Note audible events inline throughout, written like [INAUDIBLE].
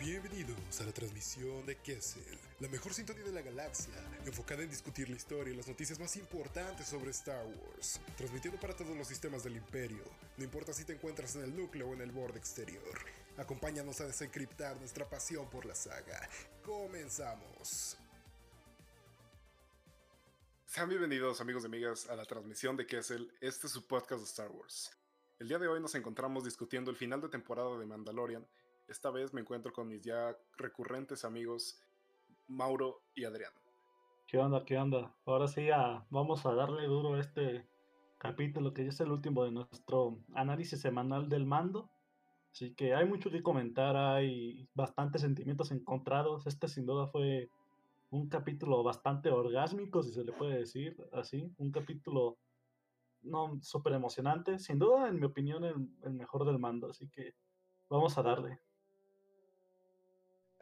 Bienvenidos a la transmisión de Kessel, la mejor sintonía de la galaxia, enfocada en discutir la historia y las noticias más importantes sobre Star Wars, transmitiendo para todos los sistemas del Imperio, no importa si te encuentras en el núcleo o en el borde exterior. Acompáñanos a desencriptar nuestra pasión por la saga. Comenzamos. Sean bienvenidos amigos y amigas a la transmisión de Kessel, este es su podcast de Star Wars. El día de hoy nos encontramos discutiendo el final de temporada de Mandalorian esta vez me encuentro con mis ya recurrentes amigos Mauro y Adrián. ¿Qué onda? ¿Qué onda? Ahora sí ya vamos a darle duro a este capítulo que ya es el último de nuestro análisis semanal del mando. Así que hay mucho que comentar, hay bastantes sentimientos encontrados. Este sin duda fue un capítulo bastante orgásmico, si se le puede decir así. Un capítulo no súper emocionante. Sin duda, en mi opinión, el mejor del mando. Así que vamos a darle.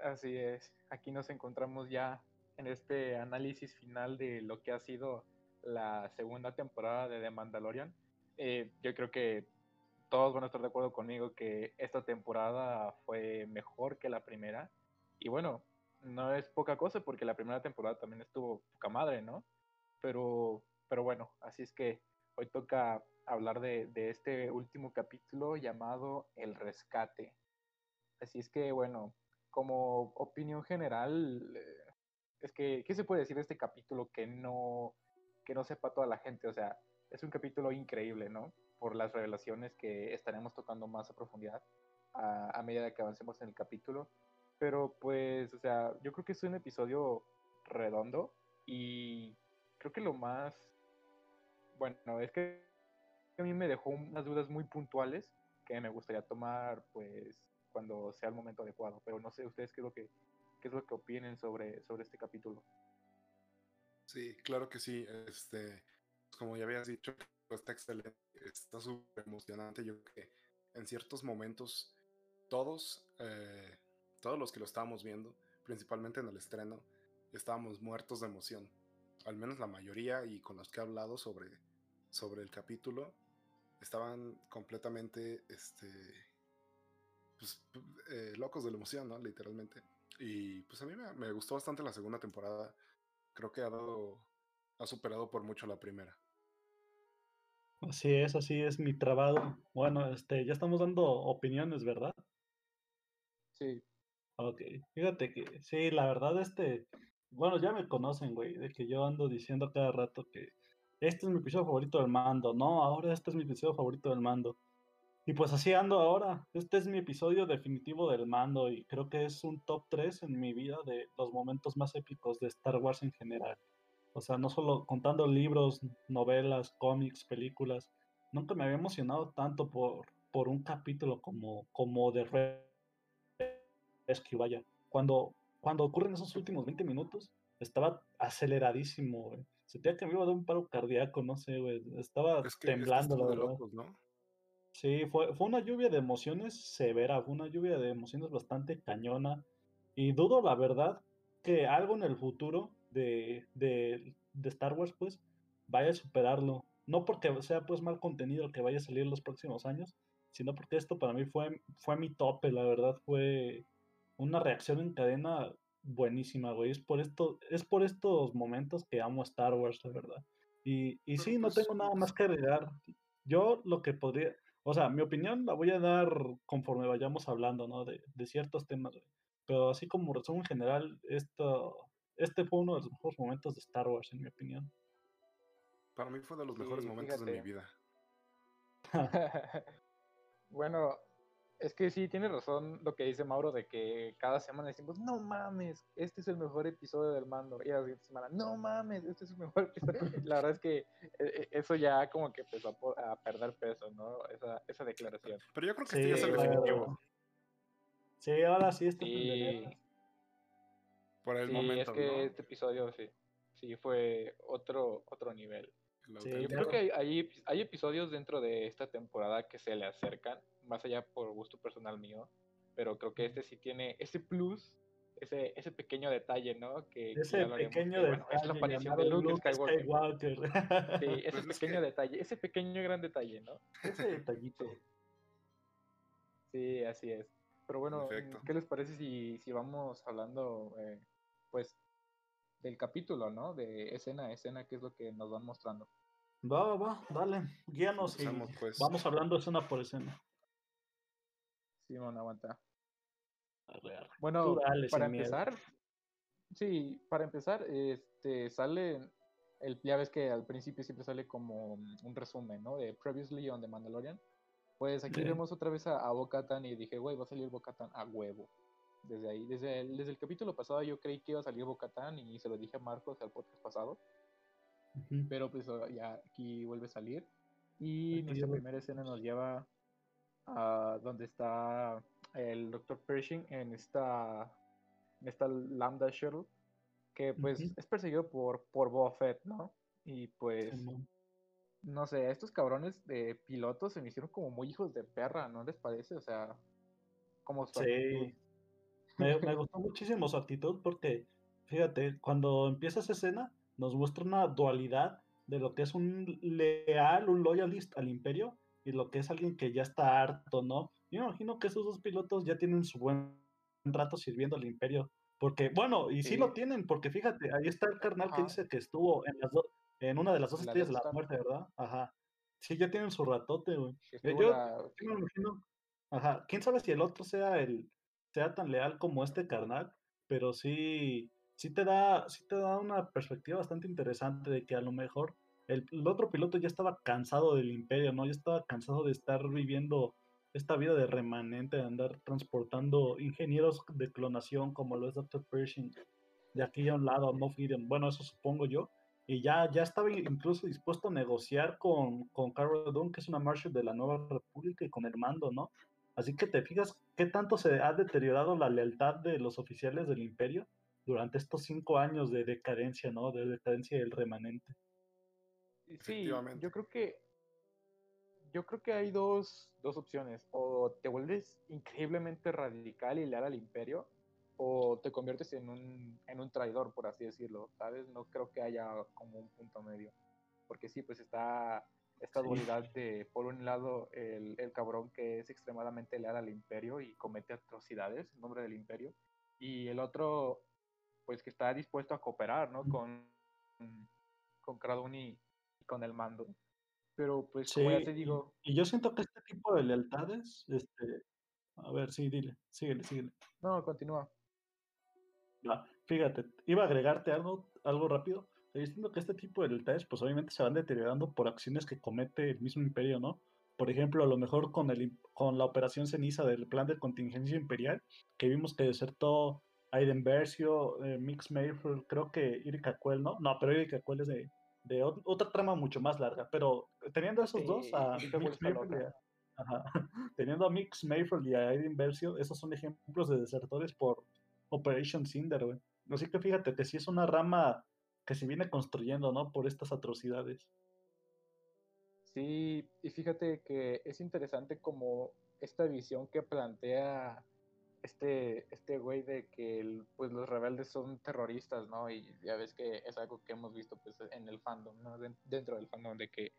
Así es, aquí nos encontramos ya en este análisis final de lo que ha sido la segunda temporada de The Mandalorian. Eh, yo creo que todos van a estar de acuerdo conmigo que esta temporada fue mejor que la primera. Y bueno, no es poca cosa porque la primera temporada también estuvo poca madre, ¿no? Pero, pero bueno, así es que hoy toca hablar de, de este último capítulo llamado El Rescate. Así es que bueno, como opinión general, eh, es que, ¿qué se puede decir de este capítulo que no, que no sepa toda la gente? O sea, es un capítulo increíble, ¿no? Por las revelaciones que estaremos tocando más a profundidad a, medida que avancemos en el capítulo. Pero pues, o sea, yo creo que es un episodio redondo y creo que lo más, bueno, es que a mí me dejó unas dudas muy puntuales que me gustaría tomar, pues, cuando sea el momento adecuado. Pero no sé ustedes qué es lo que, qué es lo que opinen sobre, sobre este capítulo. Sí, claro que sí. Este, como ya habías dicho, está excelente, está súper emocionante. Yo creo que en ciertos momentos todos, eh, todos los que lo estábamos viendo, principalmente en el estreno, estábamos muertos de emoción. Al menos la mayoría y con los que he hablado sobre, sobre el capítulo, estaban completamente este, pues, eh, locos de la emoción, ¿no? Literalmente. Y pues a mí me, gustó bastante la segunda temporada. Creo que ha dado, ha superado por mucho la primera. Así es, así es mi trabado. Bueno, este, ya estamos dando opiniones, ¿verdad? Sí. Ok, fíjate que sí, la verdad, este, bueno, ya me conocen, güey, de que yo ando diciendo cada rato que este es mi episodio favorito del mando, no, ahora este es mi episodio favorito del mando. Y pues así ando ahora. Este es mi episodio definitivo del mando y creo que es un top 3 en mi vida de los momentos más épicos de Star Wars en general. O sea, no solo contando libros, novelas, cómics, películas. Nunca me había emocionado tanto por, por un capítulo como, como de Rescue, vaya. Cuando, cuando ocurren esos últimos 20 minutos, estaba aceleradísimo, güey. Sentía que me iba a dar un paro cardíaco, no sé, güey. Estaba temblando, la verdad. ¿no? Sí, fue, fue una lluvia de emociones severa, fue una lluvia de emociones bastante cañona. Y dudo, la verdad, que algo en el futuro de, de, de Star Wars, pues, vaya a superarlo. No porque sea, pues, mal contenido que vaya a salir en los próximos años, sino porque esto para mí fue, fue mi tope, la verdad, fue una reacción en cadena buenísima, güey. Es por, esto, es por estos momentos que amo Star Wars, la verdad. Y, y sí, no pues, tengo nada más que agregar. Yo lo que podría, o sea, mi opinión la voy a dar conforme vayamos hablando, ¿no? De, ciertos temas, Pero así como resumen general, esto, este fue uno de los mejores momentos de Star Wars, en mi opinión. Para mí fue de los mejores momentos de mi vida. [LAUGHS] bueno, es que sí, tiene razón lo que dice Mauro de que cada semana decimos, no mames, este es el mejor episodio del mando. Y la siguiente semana, no mames, este es el mejor episodio. [LAUGHS] la verdad es que eh, eh, eso ya como que empezó a, perder peso, ¿no? Esa, esa declaración. Pero yo creo que este ya es el definitivo. Sí, ahora sí este sí. Por el momento. Es que este episodio sí, sí fue otro, otro nivel. yo creo que hay, hay episodios dentro de esta temporada que se le acercan más allá por gusto personal mío, pero creo que este sí tiene ese plus, ese, ese pequeño detalle, ¿no? Que, ese pequeño detalle. es la aparición de Luke, Skywalker. Sí, [LAUGHS] ese pues pequeño detalle, ese pequeño gran detalle, ¿no? Ese detallito. Sí. así es. Pero bueno, Perfecto. ¿qué les parece si, si vamos hablando, eh, pues, del capítulo, ¿no? De escena a escena, qué es lo que nos van mostrando. Va, va, va, dale, guíanos y pues. vamos hablando escena por escena. Simón, aguanta. Bueno, para sin miedo. empezar, sí, para empezar, este, sale, el, ya ves que al principio siempre sale como un resumen, ¿no? De Previously on The Mandalorian. Pues aquí Sí. vemos otra vez a, a Bo-Katan y dije, güey, va a salir Bo-Katan a huevo. Desde ahí, desde el, desde el capítulo pasado yo creí que iba a salir Bo-Katan y se lo dije a Marcos al podcast pasado. Ujú. Pero pues ya aquí vuelve a salir. Y nuestra primera escena nos lleva a donde está el Dr. Pershing en esta, en esta Lambda Shuttle, que pues es perseguido por, por Boba Fett, ¿no? Y pues, no sé, estos cabrones de pilotos se me hicieron como muy hijos de perra, ¿no les parece? O sea, como su actitud. Sí. Me, [LAUGHS] me gustó muchísimo su actitud porque, fíjate, cuando empieza esa escena, nos muestra una dualidad de lo que es un leal, un loyalist al imperio y lo que es alguien que ya está harto, ¿no? Yo me imagino que esos dos pilotos ya tienen su buen rato sirviendo al imperio. Porque, bueno, y sí, Sí. lo tienen, porque fíjate, ahí está el carnal que dice que estuvo en las dos, en una de las dos la estrellas de la muerte, ¿verdad? Ajá. Sí, ya tienen su ratote, güey. Eh, yo- la- yo me imagino, ajá, quién sabe si el otro sea el sea tan leal como este carnal, pero sí, sí te da, sí te da una perspectiva bastante interesante de que a lo mejor el, otro piloto ya estaba cansado del imperio, ¿no? Ya estaba cansado de estar viviendo esta vida de remanente, de andar transportando ingenieros de clonación como lo es Dr. Pershing de aquí a un lado a Moff Gideon. Bueno, eso supongo yo. Y ya, ya estaba incluso dispuesto a negociar con, con Cara Dune, que es una Marshal de la Nueva República, y con el mando, ¿no? Así que te fijas qué tanto se ha deteriorado la lealtad de los oficiales del imperio durante estos cinco años de decadencia, ¿no? De decadencia del remanente. Sí, yo creo que yo creo que hay dos, dos opciones. O te vuelves increíblemente radical y leal al imperio, o te conviertes en un, en un traidor, por así decirlo, ¿sabes? No creo que haya como un punto medio. Porque sí, pues está esta Sí. dualidad de, por un lado, el, el cabrón que es extremadamente leal al imperio y comete atrocidades en nombre del imperio, y el otro, pues que está dispuesto a cooperar, ¿no? Con, con y con el mando. Pero pues como ya te digo, Y, yo siento que este tipo de lealtades, este, a ver, sí, dile, síguele, síguele. no, continúa. Fíjate, iba a agregarte algo, algo rápido. Yo siento que este tipo de lealtades, pues obviamente se van deteriorando por acciones que comete el mismo imperio, ¿no? Por ejemplo, a lo mejor con, el, con la operación ceniza del plan de contingencia imperial, que vimos que desertó Aiden Versio, eh, Mix Mayfield, creo que Irika Quell, ¿no? No, pero Irika Quell es de, de ot- otra trama mucho más larga. Pero teniendo esos dos, a Mix Mayfield a- ajá, [LAUGHS] teniendo a Mix Mayfield y a Aiden Versio, esos son ejemplos de desertores por Operation Cinder, güey. Así que fíjate que sí es una rama que se viene construyendo, ¿no? Por estas atrocidades. Sí, y fíjate que es interesante como esta visión que plantea este, este güey de que pues los rebeldes son terroristas, ¿no? Y ya ves que es algo que hemos visto pues en el fandom, ¿no? Den- Dentro del fandom de que,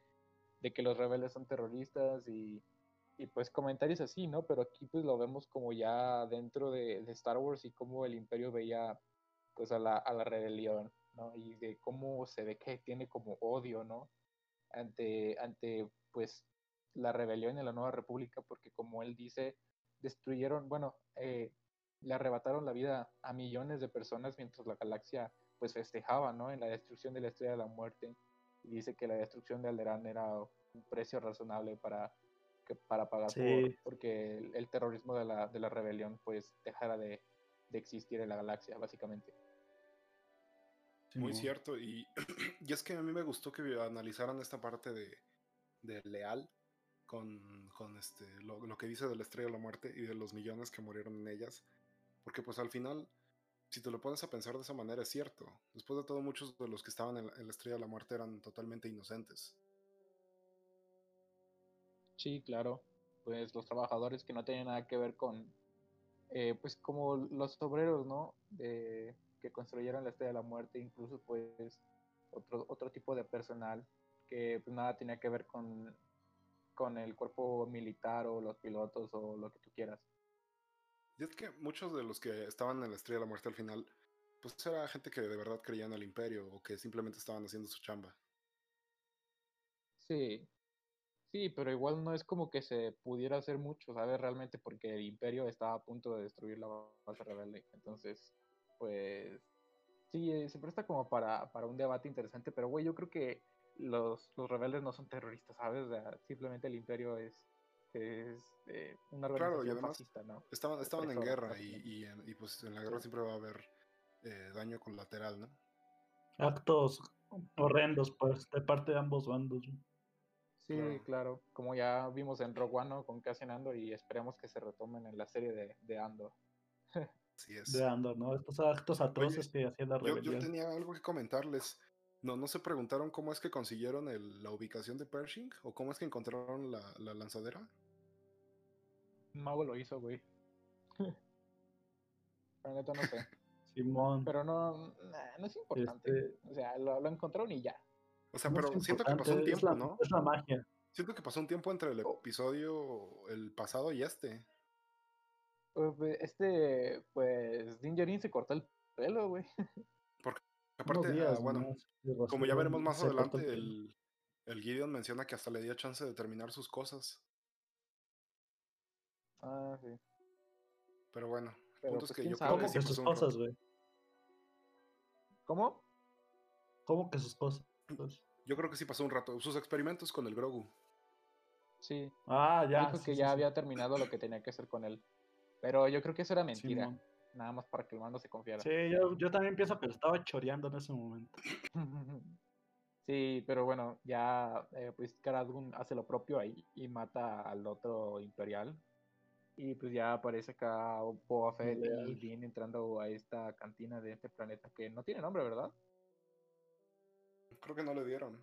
de que los rebeldes son terroristas y, y pues comentarios así, ¿no? Pero aquí pues lo vemos como ya dentro de, de Star Wars y cómo el imperio veía pues a la, a la rebelión, ¿no? Y de cómo se ve que tiene como odio, ¿no? ante, ante pues la rebelión en la nueva república, porque como él dice, destruyeron, bueno, eh, le arrebataron la vida a millones de personas mientras la galaxia pues festejaba, ¿no? En la destrucción de la estrella de la muerte. Y dice que la destrucción de Alderaan era un precio razonable para, que, para pagar Sí. por, porque el, el terrorismo de la, de la rebelión pues dejara de, de existir en la galaxia, básicamente. Muy cierto, y, [CLEARS THROAT] y es que a mí me gustó que analizaran esta parte de, de Leal con, con este, lo, lo que dice de la Estrella de la Muerte y de los millones que murieron en ellas, porque pues al final, si te lo pones a pensar de esa manera, es cierto. Después de todo, muchos de los que estaban en la, Estrella de la Muerte eran totalmente inocentes. Sí, claro. Pues los trabajadores que no tenían nada que ver con, eh, pues como los obreros, ¿no? De, que construyeron la Estrella de la Muerte, incluso pues otro, otro tipo de personal que pues nada tenía que ver con, con el cuerpo militar o los pilotos o lo que tú quieras. Y es que muchos de los que estaban en la Estrella de la Muerte al final, pues era gente que de verdad creía en el Imperio o que simplemente estaban haciendo su chamba. Sí. Sí, pero igual no es como que se pudiera hacer mucho, ¿sabes? Realmente porque el Imperio estaba a punto de destruir la base rebelde. Entonces, pues sí, eh, se presta como para, para un debate interesante, pero güey, yo creo que los, los rebeldes no son terroristas, ¿sabes? O sea, simplemente el Imperio es, es eh, una Claro, organización además fascista, ¿no? estaban, estaban en guerra y, y, en- y, pues en la guerra Sí. siempre va a haber eh, daño colateral, ¿no? Actos horrendos, pues, de parte de ambos bandos. Sí, Claro. claro. Como ya vimos en Rogue One, ¿no? Con Cassian Andor y esperemos que se retomen en la serie de, de Andor. Así es. De Andor, ¿no? Estos actos atroces que hacía la Yo, yo rebelión. tenía algo que comentarles. No, ¿No se preguntaron cómo es que consiguieron el- la ubicación de Pershing? ¿O cómo es que encontraron la, la lanzadera? Mago lo hizo, güey. [LAUGHS] Neta no sé. Simón. Pero no, nah, no es importante. Este, O sea, lo, lo encontraron y ya. O sea, no es pero siento que pasó un es tiempo, la- ¿no? Es la magia. Siento que pasó un tiempo entre el Oh. episodio, el pasado y este. Pues, pues, Este, pues, Dingerin se cortó el pelo, güey. [LAUGHS] Aparte, ah, días bueno, como ya veremos más adelante, el el, Gideon menciona que hasta le dio chance de terminar sus cosas. Ah, sí. Pero bueno, el Pero, punto es pues, que yo creo que ¿Cómo sí que sus cosas, güey? ¿Cómo? ¿Cómo que sus cosas? Yo creo que sí pasó un rato. Sus experimentos con el Grogu. Sí. Ah, ya. Dijo sí, que sí, ya sí. había terminado lo que tenía que hacer con él. Pero yo creo que eso era mentira. Nada más para que el mando se confiara. Sí, yo, yo también pienso que lo estaba choreando en ese momento. [LAUGHS] Sí, pero bueno, ya eh, pues Cara Dune hace lo propio ahí y mata al otro imperial. Y pues ya aparece acá Boba Fett y. Din entrando a esta cantina de este planeta que no tiene nombre, ¿verdad? Creo que no le dieron.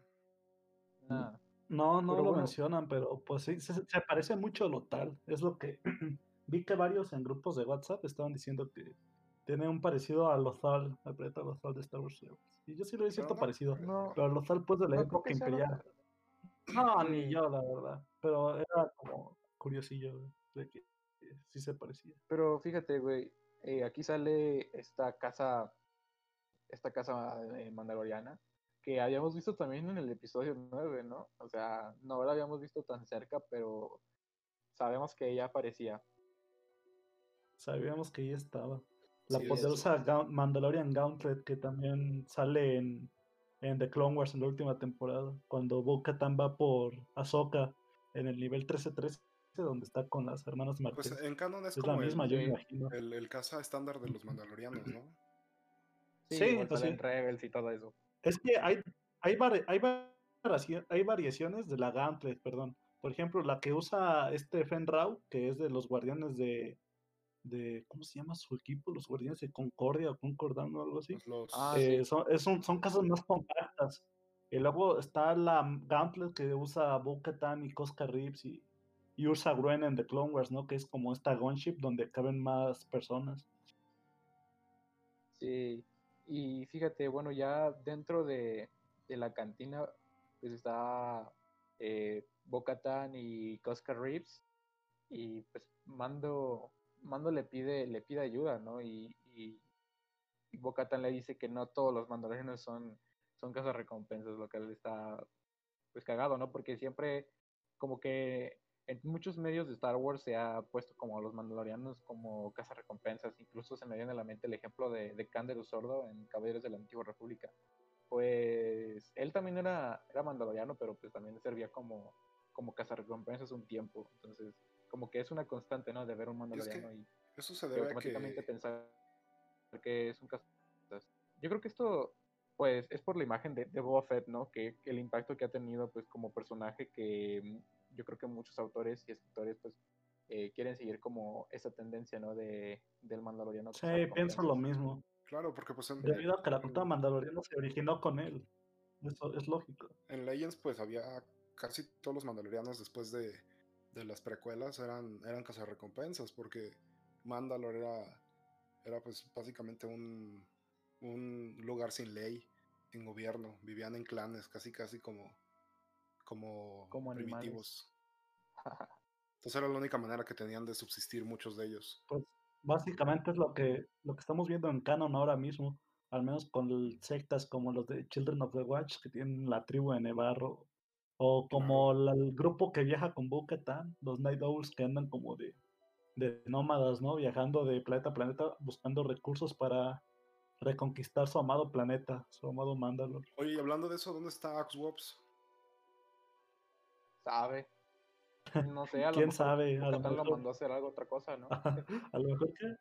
Nada. No, no Pero lo bueno. mencionan, pero pues sí, se, se parece mucho a lo tal. Es lo que [CLEARS THROAT] vi que varios en grupos de WhatsApp estaban diciendo que tiene un parecido a Lothal, al planeta Lothal de Star Wars. Y yo sí le doy cierto no parecido. No, Pero Lothal pues de la no época imperial. No, ni yo, la verdad. Pero era como curiosillo de que eh, sí se parecía. Pero fíjate, güey, eh, aquí sale esta casa, esta casa eh, mandaloriana, que habíamos visto también en el episodio 9, ¿no? O sea, no la habíamos visto tan cerca, pero sabemos que ella aparecía. Sabíamos que ahí estaba. La Sí, es- poderosa Gaunt- Mandalorian Gauntlet que también sale en, en The Clone Wars en la última temporada, cuando Bo-Katan va por Ahsoka en el nivel 13-13, donde está con las hermanas Pues Marquez. en canon es, es la como misma, el, yo imagino. el, el caza estándar de los mandalorianos, ¿no? Sí, Sí, igual pues. Rebels y todo eso. Es que hay, hay, vari- hay, variaci- hay variaciones de la Gauntlet, perdón. Por ejemplo, la que usa este Fenrau, que es de los guardianes de, de. ¿Cómo se llama su equipo? Los guardianes de Concordia o Concordan o algo así. Pues los, Ah, Eh, sí. son, es un- son casas más compactas. Y luego está la Gauntlet que usa Bo-Katan y Cosca Reeves y, y Ursa Gruen en The Clone Wars, ¿no? Que es como esta gunship donde caben más personas. Sí, y fíjate, bueno, ya dentro de, de la cantina, pues está eh, Bo-Katan y Cosca Reeves, y pues Mando, Mando le pide, le pide ayuda, ¿no? Y, y, y Bo-Katan le dice que no todos los mandalorianos son, son recompensas, lo que él está pues cagado, ¿no? Porque siempre como que en muchos medios de Star Wars se ha puesto como los mandalorianos como recompensas. Incluso se me viene a la mente el ejemplo de, de Canderus Sordo en Caballeros de la Antigua República. Pues él también era, era mandaloriano, pero pues también servía como, como recompensas un tiempo. Entonces, como que es una constante, ¿no? De ver un Y es que mandaloriano y, eso se y debe a automáticamente que... pensar que es un cazarecompensas. Yo creo que esto, pues, es por la imagen de, de Boba Fett, ¿no? Que, que el impacto que ha tenido, pues, como personaje que mm, yo creo que muchos autores y escritores, pues, eh, quieren seguir como esa tendencia, ¿no? De, del mandaloriano. Sí, pienso lo mismo. Claro, porque pues en, Debido a que la cultura mandaloriana se originó con él. Eso es lógico. en Legends pues había casi todos los mandalorianos después de, de las precuelas eran, eran cazarrecompensas porque Mandalor era, era pues básicamente un, un lugar sin ley, sin gobierno, vivían en clanes, casi casi como, como, primitivos. [LAUGHS] Entonces era la única manera que tenían de subsistir muchos de ellos. Pues básicamente es lo que, lo que estamos viendo en Canon ahora mismo, al menos con sectas como los de Children of the Watch, que tienen la tribu de Nevarro, o como la- el grupo que viaja con bo los Night Owls que andan como de, de nómadas, ¿no? Viajando de planeta a planeta buscando recursos para reconquistar su amado planeta, su amado Mandalor. Oye, y hablando de eso, ¿dónde está Axwops? Sabe. No [LAUGHS] sé, a lo ¿Quién mejor sabe? A lo mejor- mandó a hacer algo, otra cosa, ¿no? [LAUGHS] a lo mejor que...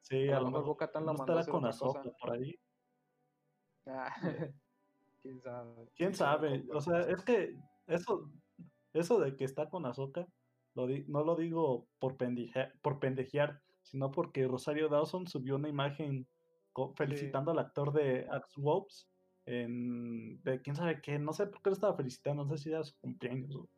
Sí, A a, lo lo mejor mejor lo mandó a estará hacer con otra cosa. Por ahí. Ah, [LAUGHS] ¿Quién sabe? O sea, es que eso, eso de que está con lo di- no lo digo por, pendeja- por pendejear, sino porque Rosario Dawson subió una imagen felicitando al actor de Axe Wolves en de quién sabe qué, no sé por qué lo estaba felicitando, no sé si era su cumpleaños o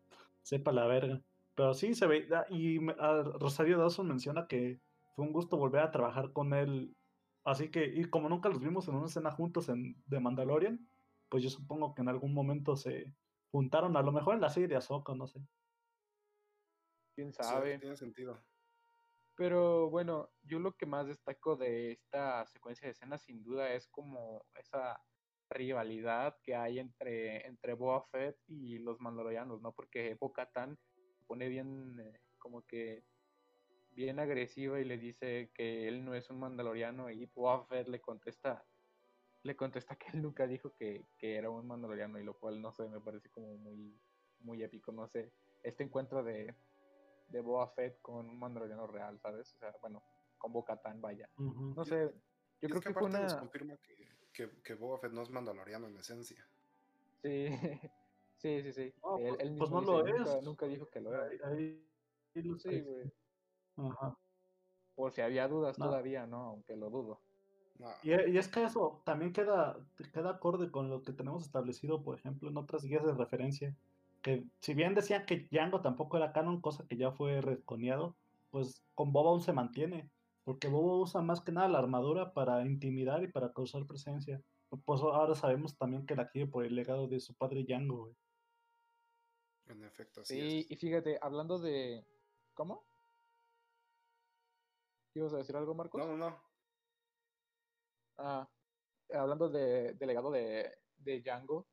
sepa la verga. Pero sí se ve, y ah, Rosario Dawson menciona que fue un gusto volver a trabajar con él. Así que, y como nunca los vimos en una escena juntos en The Mandalorian, pues yo supongo que en algún momento se juntaron, a lo mejor en la serie de Ahsoka, no sé. ¿Quién Sí, sabe? tiene sentido. Pero bueno, yo lo que más destaco de esta secuencia de escenas sin duda es como esa rivalidad que hay entre, entre Fett y los mandalorianos, ¿no? Porque Bo-Katan se pone bien, eh, como que bien agresiva y le dice que él no es un mandaloriano y Boba Fett le contesta le contesta que él nunca dijo que, que era un mandaloriano y lo cual no sé, me parece como muy muy épico, no sé, este encuentro de de Boba Fett con un mandaloriano real, ¿sabes? O sea, bueno, con Bo-Katan, vaya. No sé, y yo es creo que fue aparte nos una... confirma que, que, que Boba Fett no es mandaloriano en esencia. Sí, [LAUGHS] sí, sí, sí. No, él, pues- él pues mismo no lo dice, nunca, es. nunca dijo que lo era. Ahí- ahí- ahí lo Sí, güey. Ajá. Por si había dudas No. todavía, ¿no? Aunque lo dudo. No, Y, e- y es que eso también queda, queda acorde con lo que tenemos establecido, por ejemplo, en otras guías de referencia. Que si bien decían que Django tampoco era canon, cosa que ya fue retconeado, pues con Boba aún se mantiene. Porque Boba usa más que nada la armadura para intimidar y para causar presencia. Pues ahora sabemos también que la quiere por el legado de su padre Django, güey. en efecto, así Sí, es. y fíjate, hablando de... ¿Cómo? ¿Ibas a decir algo, Marcos? No, no, no. Ah, hablando de, del legado de, de Django,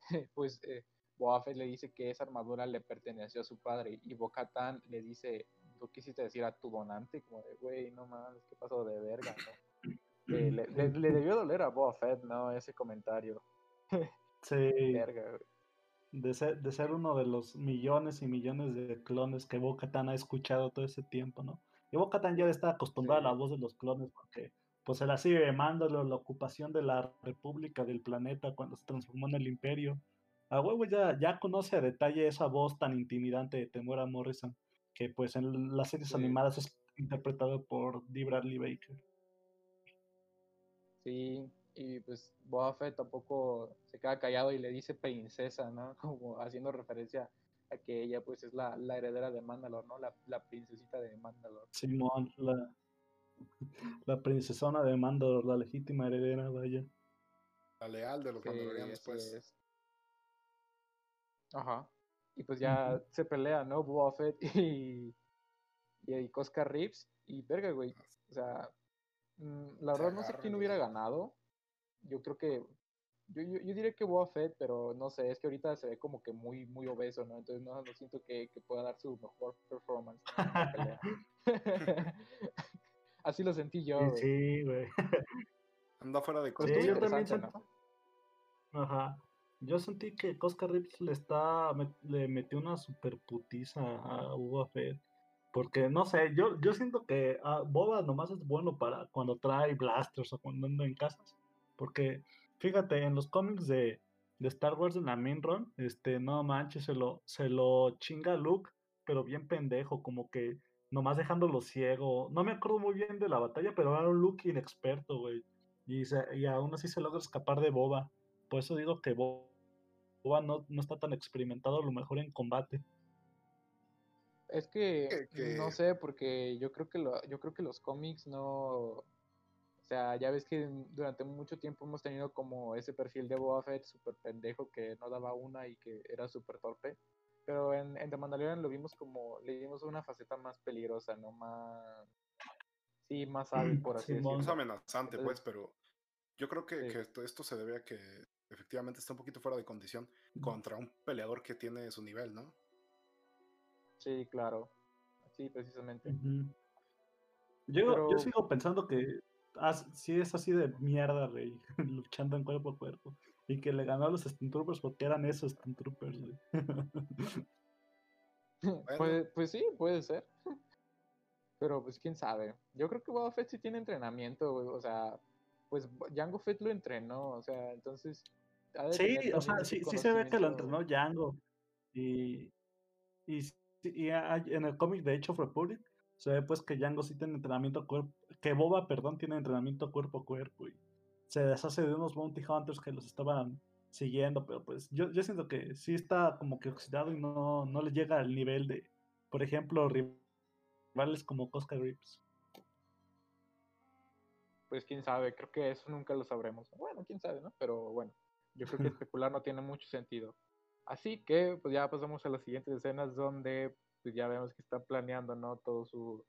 [LAUGHS] pues eh, Boba Fett le dice que esa armadura le perteneció a su padre y Bo-Katan le dice, tú quisiste decir a tu donante, como de, güey, no mames, qué pasó de verga, ¿no? Eh, le, le- le debió doler a Boba Fett, ¿no? Ese comentario. [LAUGHS] Sí, Verga, güey. de ser, de ser uno de los millones y millones de clones que Bo-Katan ha escuchado todo ese tiempo, ¿no? Y Bo-Katan ya está acostumbrada a la Sí. voz de los clones porque pues se la sigue Mandalore, la ocupación de la república del planeta cuando se transformó en el imperio. A huevo ya, ya conoce a detalle esa voz tan intimidante de Temuera Morrison, que pues en las series Sí. animadas es interpretado por Dee Bradley Baker. Sí, y pues Boba Fett tampoco se queda callado y le dice princesa, ¿no? [LAUGHS] Como haciendo referencia a que ella pues es la, la heredera de Mandalore, ¿no? La, la princesita de Mandalore. Simón, la, la princesona de Mandalore, la legítima heredera, vaya. La leal de los Sí, mandalorianos, pues. es. Ajá. Y pues ya se pelea, ¿no? Boba Fett y, y, y Cosca Reeves. Y verga, güey. O sea, mm, la Se verdad no sé quién hubiera ganado. Yo creo que. Yo, yo, yo diría que Boba Fett, pero no sé, es que ahorita se ve como que muy, muy obeso, ¿no? Entonces no, no siento que, que pueda dar su mejor performance ¿no? en la pelea. [LAUGHS] [LAUGHS] Así lo sentí yo, Sí, güey. sí, güey. [LAUGHS] Anda fuera de Pues Sí, yo también interesante, ¿no? Ajá. Yo sentí que Cosca Reeves le está le metió una super putiza a Boba Fett. Porque no sé, yo, yo siento que ah, Boba nomás es bueno para cuando trae blasters o cuando anda en casas. Porque, fíjate, en los cómics de, de Star Wars en la main run, este, no manches, se lo, se lo chinga Luke, pero bien pendejo, como que nomás dejándolo ciego. No me acuerdo muy bien de la batalla, pero era un Luke inexperto, güey. Y, se- y aún así se logra escapar de Boba. Por eso digo que Bo- Boba no, no está tan experimentado a lo mejor en combate. Es que, Que- no sé, porque yo creo que lo, yo creo que los cómics no, o sea, ya ves que durante mucho tiempo hemos tenido como ese perfil de Boba Fett súper pendejo que no daba una y que era súper torpe. Pero en, en The Mandalorian lo vimos como, le dimos una faceta más peligrosa, ¿no? Más, sí, más hábil, por así decirlo. amenazante, Entonces- pues, pero yo creo que, Sí. que esto, esto se debe a que efectivamente está un poquito fuera de condición contra un peleador que tiene su nivel, ¿no? Sí, claro. Sí, precisamente. Yo, Pero- yo sigo pensando que as- sí es así de mierda, güey, [LAUGHS] luchando en cuerpo a cuerpo. Y que le ganó a los Stunt Troopers porque eran esos Stunt Troopers, güey. [LAUGHS] Pues, pues sí, puede ser. [LAUGHS] Pero pues quién sabe. Yo creo que Boba Fett sí tiene entrenamiento, güey. O sea, pues Bo- Jango Fett lo entrenó. O sea, entonces. Sí, o sea, sí, sí se ve que lo entrenó Django. Y, y, y en el cómic de Age of Republic se ve pues que Django sí tiene entrenamiento cuerpo, que Boba, perdón, tiene entrenamiento cuerpo a cuerpo y se deshace de unos bounty hunters que los estaban siguiendo, pero pues yo, yo siento que sí está como que oxidado y no, no le llega al nivel de, por ejemplo, rivales como Cosca Grips. Pues quién sabe, creo que eso nunca lo sabremos. Bueno, quién sabe, ¿no? Pero bueno, yo creo que [LAUGHS] especular no tiene mucho sentido. Así que, pues ya pasamos a las siguientes escenas donde pues ya vemos que está planeando, ¿no? Todo su,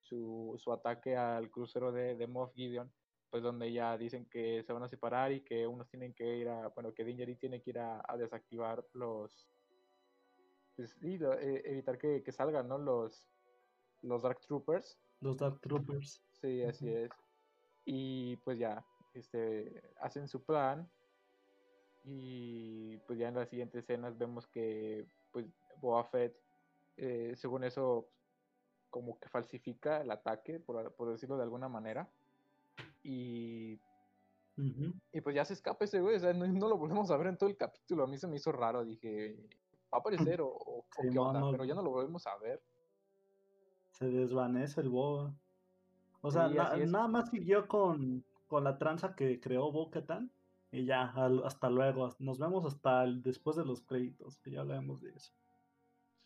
su, su ataque al crucero de, de Moff Gideon, pues donde ya dicen que se van a separar y que unos tienen que ir a, bueno, que Dingery tiene que ir a, a desactivar los, pues sí, eh, evitar que, que salgan, ¿no? Los, los Dark Troopers. Los Dark Troopers. Sí, así es. Y pues ya, este, hacen su plan. Y pues ya en las siguientes escenas vemos que pues Boba Fett, eh, según eso, como que falsifica el ataque, por, por decirlo de alguna manera. Y, y pues ya se escapa ese güey, o sea, no, no lo volvemos a ver en todo el capítulo. A mí se me hizo raro, dije, ¿va a aparecer o, o- o Sí, qué onda? no. Pero ya no lo volvemos a ver. se desvanece el boba. O sea, Sí, na- nada más siguió con, con la tranza que creó bo y ya, al- hasta luego. Nos vemos hasta el- después de los créditos, que ya hablaremos de eso.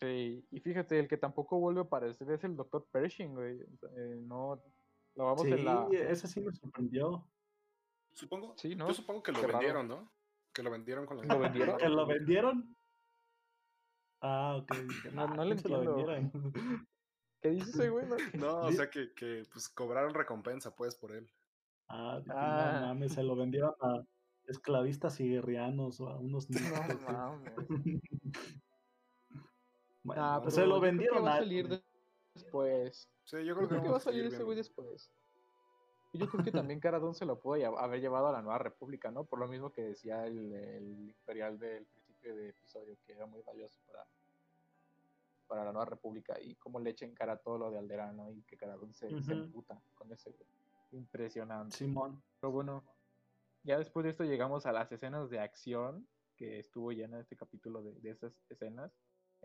Sí, y fíjate, el que tampoco vuelve a aparecer es el Dr. Pershing, güey. eh, no, lo vamos Sí, en la... sí me sorprendió. Supongo, Sí, ¿no? yo supongo que lo Qué raro. vendieron, ¿no? Que lo vendieron con la ¿Lo vendieron? ¿Que lo vendieron? Ah, ok. No- "Nah, no [LAUGHS] le ¿quién se lo entiendo. vendieron?" [LAUGHS] ¿Qué dice ese güey? no? [LAUGHS] No, o sea que, que pues cobraron recompensa pues por él. ah, Ah. no mames, se lo vendieron a esclavistas y guerrianos o a unos niños. No mames. Bueno, Ah, pues pero se lo vendieron va a a salir después. Sí, yo Yo creo que va a salir ese güey después. Y Yo creo que también Cara Dune se lo pudo haber llevado a la Nueva República, ¿no? Por lo mismo que decía el, el Imperial del principio de episodio, que era muy valioso para, para la Nueva República. Y cómo le echa en cara todo lo de Alderaan, ¿no? Y que Cara Dune se, se Ujú. emputa con ese güey. Impresionante. Simón. Pero bueno, ya después de esto llegamos a las escenas de acción, que estuvo llena este capítulo de, de esas escenas,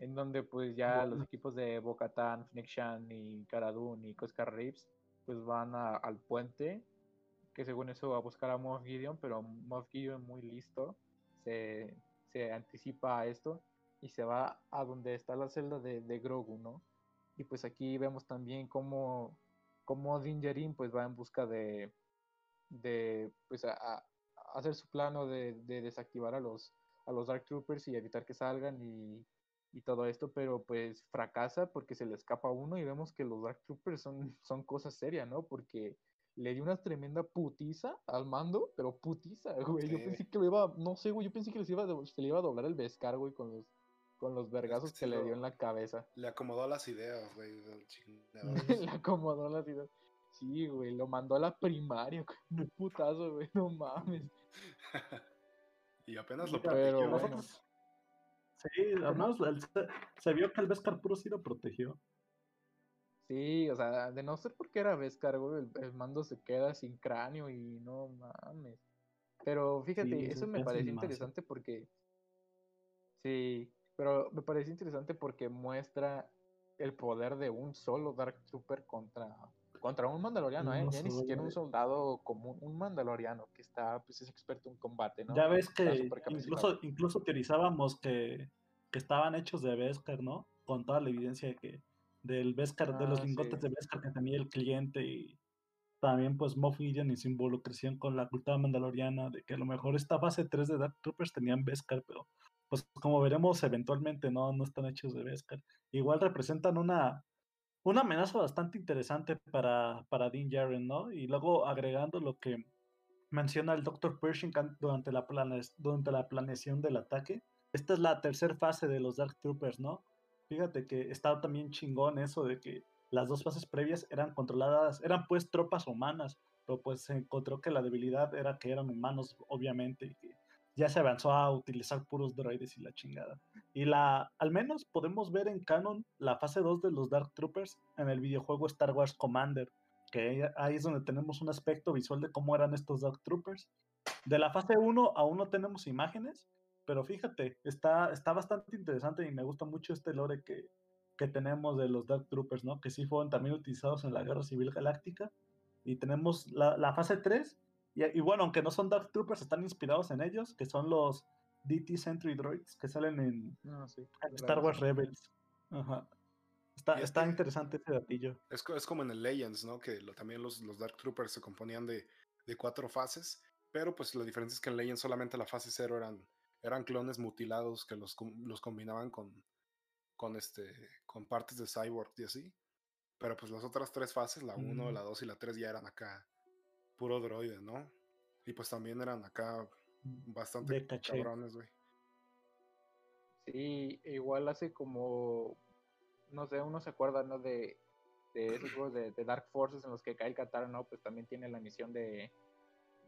en donde pues ya los equipos de Bo-Katan, Fennec Shan y Cara Dune y Coscar Reeves pues van a- al puente, que según eso va a buscar a Moff Gideon, pero Moff Gideon muy listo, se, se anticipa a esto y se va a donde está la celda de, de Grogu, ¿no? Y pues aquí vemos también cómo, cómo Din Djarin pues va en busca de, de pues a, a- a hacer su plano de, de desactivar a los, a los Dark Troopers y evitar que salgan y, y todo esto, pero pues fracasa porque se le escapa uno y vemos que los Dark Troopers son, son cosas serias, ¿no? Porque le dio una tremenda putiza al mando, pero putiza, güey. Yo pensé que le iba, no sé, güey, yo pensé que les iba a do- se le iba a doblar el Vescar, güey, con los, con los vergazos que le lo- dio en la cabeza. Le acomodó las ideas, güey. [LAUGHS] le acomodó las ideas. Sí, güey, lo mandó a la primaria, con un putazo, güey, no mames. [LAUGHS] y apenas lo protegió. bueno. nosotros- Sí, el- se, se vio que el Vescar puro sí lo protegió. Sí, o sea, de no ser porque era Vescar, güey, el, el mando se queda sin cráneo y no mames. Pero fíjate, Sí, eso me mazo. interesante porque. Sí, pero me parece interesante porque muestra el poder de un solo Dark Trooper contra, contra un Mandaloriano, ¿eh? Ya ni siquiera un soldado común, un Mandaloriano que está, pues es experto en combate, ¿no? Ya ves que incluso, incluso teorizábamos que, que estaban hechos de Beskar, ¿no? Con toda la evidencia de que del Beskar, de los Ah, lingotes sí. de Beskar que tenía el cliente y también pues Moff Gideon y su involucración con la cultura mandaloriana, de que a lo mejor esta fase 3 de Dark Troopers tenían Beskar, pero pues como veremos eventualmente no, no están hechos de Beskar. Igual representan una, una amenaza bastante interesante para, para Dean Jaren, ¿no? Y luego agregando lo que menciona el Dr. Pershing durante la, durante la planeación del ataque. Esta es la tercera fase de los Dark Troopers, ¿no? Fíjate que estaba también chingón eso de que las dos fases previas eran controladas, eran pues tropas humanas, pero pues se encontró que la debilidad era que eran humanos, obviamente, y que ya se avanzó a utilizar puros droides y la chingada. Y la, al menos podemos ver en canon la fase 2 de los Dark Troopers en el videojuego Star Wars Commander, que ahí es donde tenemos un aspecto visual de cómo eran estos Dark Troopers. De la fase 1 aún no tenemos imágenes, pero fíjate, está, está bastante interesante y me gusta mucho este lore que, que tenemos de los Dark Troopers, ¿no? Que sí fueron también utilizados en la Guerra Civil Galáctica. Y tenemos la, la fase 3, y, bueno, aunque no son Dark Troopers, están inspirados en ellos, que son los DT Sentry Droids que salen en, ah, Star Wars Rebels. Ajá. Está, está interesante ese datillo. Es, es, como en el Legends, ¿no? Que también los, los, Dark Troopers se componían de, de, cuatro fases, pero pues la diferencia es que en Legends solamente la fase cero eran, eran clones mutilados que los, los combinaban con, con, este, con partes de Cyborg y así. Pero pues las otras tres fases, la 1, mm. la 2 y la 3 ya eran acá puro droide, ¿no? Y pues también eran acá mm, bastante cabrones, güey. Sí, igual hace como, no sé, uno se acuerda, ¿no? De, de esos juegos de, Dark Forces en los que Kyle Katarn, ¿no? Pues también tiene la misión de,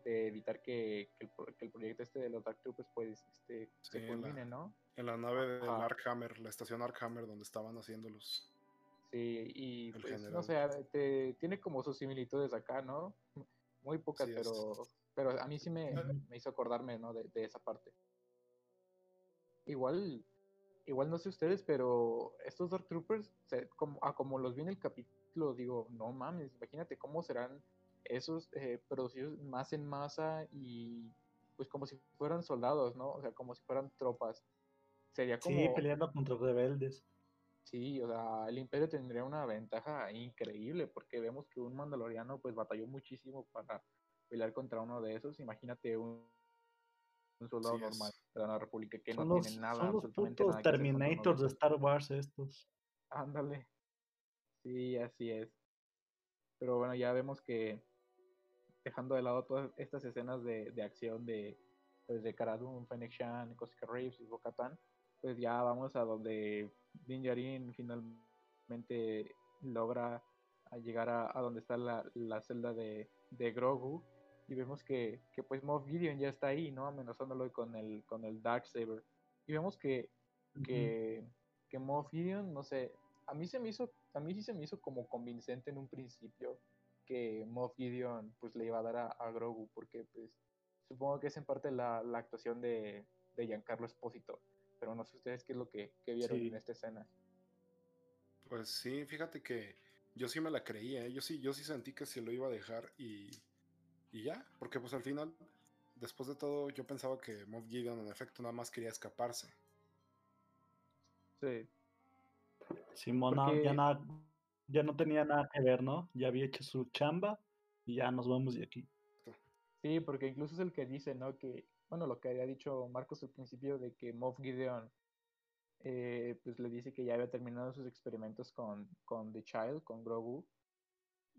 de evitar que, que, el, proyecto este de los Dark Troopers pues este, se culmine, ¿no? En la nave del Arkhammer, la estación Arkhammer donde estaban haciéndolos. Sí, y pues, no sé, te, tiene como sus similitudes acá, ¿no? Muy pocas, pero, pero a mí sí me, me hizo acordarme, ¿no? De, de, esa parte. Igual, igual no sé ustedes, pero estos Dark Troopers, como, a como los vi en el capítulo, digo, no mames, imagínate cómo serán esos eh, producidos más en masa y pues como si fueran soldados, ¿no? O sea, como si fueran tropas. Sería como... Sí, peleando contra rebeldes. Sí, o sea, el Imperio tendría una ventaja increíble porque vemos que un mandaloriano pues batalló muchísimo para pelear contra uno de esos. Imagínate un, un soldado normal de la República que no tiene nada, son los putos Terminators de Star Wars estos. Ándale. Sí, así es. Pero bueno, ya vemos que dejando de lado todas estas escenas de, de acción de, pues, de Cara Fennec Shan, Cosca Reeves y Bo-Katan, pues ya vamos a donde Din Djarin finalmente logra llegar a, donde está la, celda de, Grogu y vemos que, pues Moff Gideon ya está ahí, ¿no? Amenazándolo con el, con el Darksaber. Y vemos que, que, que Moff Gideon, no sé, a mí se me hizo, a mí sí se me hizo como convincente en un principio que Moff Gideon pues le iba a dar a, Grogu, porque pues supongo que es en parte la, la actuación de, de Giancarlo Espósito pero no sé ustedes qué es lo que, vieron en esta escena. Pues sí, fíjate que yo sí me la creía, ¿eh? yo sí, yo sí sentí que se lo iba a dejar y, y ya, porque pues al final, después de todo, yo pensaba que Moff Gideon en efecto nada más quería escaparse. Sí. Simón ya, ya no tenía nada que ver, ¿no? Ya había hecho su chamba y ya nos vamos de aquí. Sí, porque incluso es el que dice, ¿no? Que bueno, lo que había dicho Marcos al principio de que Moff Gideon eh, pues le dice que ya había terminado sus experimentos con, con The Child, con Grogu,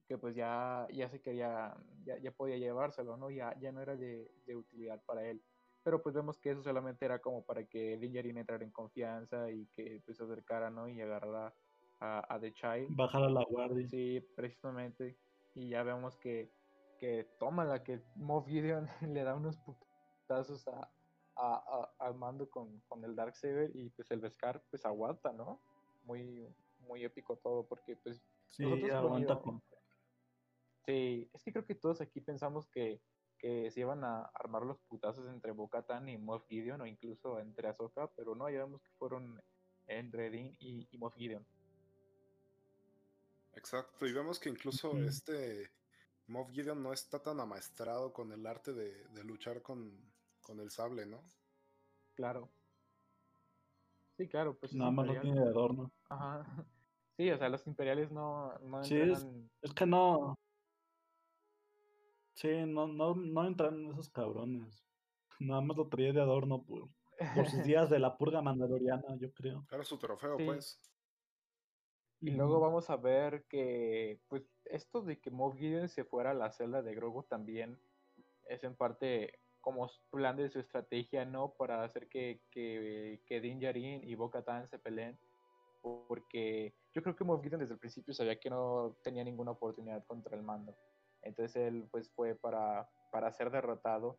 que pues ya, ya se quería, ya, ya podía llevárselo, ¿no? Ya, ya no era de, de, utilidad para él. Pero pues vemos que eso solamente era como para que Din entrara en confianza y que pues se acercara, ¿no? Y agarrara a, a The Child. Bajara la guardia. Sí, precisamente. Y ya vemos que, que toma la que Moff Gideon [LAUGHS] le da unos tazos a, a, al mando con, con el Darksaber y pues el Beskar pues aguanta, ¿no? Muy, muy épico todo porque pues sí, aguanta con... Sí, es que creo que todos aquí pensamos que, que se iban a armar los putazos entre Bo-Katan y Moff Gideon o incluso entre Ahsoka, pero no, ya vemos que fueron entre Dean y, y Moff Gideon. Exacto, y vemos que incluso este Moff Gideon no está tan amaestrado con el arte de, de luchar con, con el sable, ¿no? Claro. Sí, claro, pues. Nada más no tiene de adorno. Ajá. [LAUGHS] Sí, o sea, los imperiales no. no sí, es, que no. Sí, no, no, no entran en esos cabrones. [LAUGHS] Nada más lo traía de adorno por, por sus días de la purga mandaloriana, yo creo. Era su trofeo, pues. Y luego vamos a ver que, pues, esto de que Moff Gideon se fuera a la celda de Grogu también es en parte como plan de su estrategia, ¿no? Para hacer que, que, que Din Djarin y Bo-Katan se peleen. Porque yo creo que Moff desde el principio sabía que no tenía ninguna oportunidad contra el mando. Entonces él, pues, fue para, para ser derrotado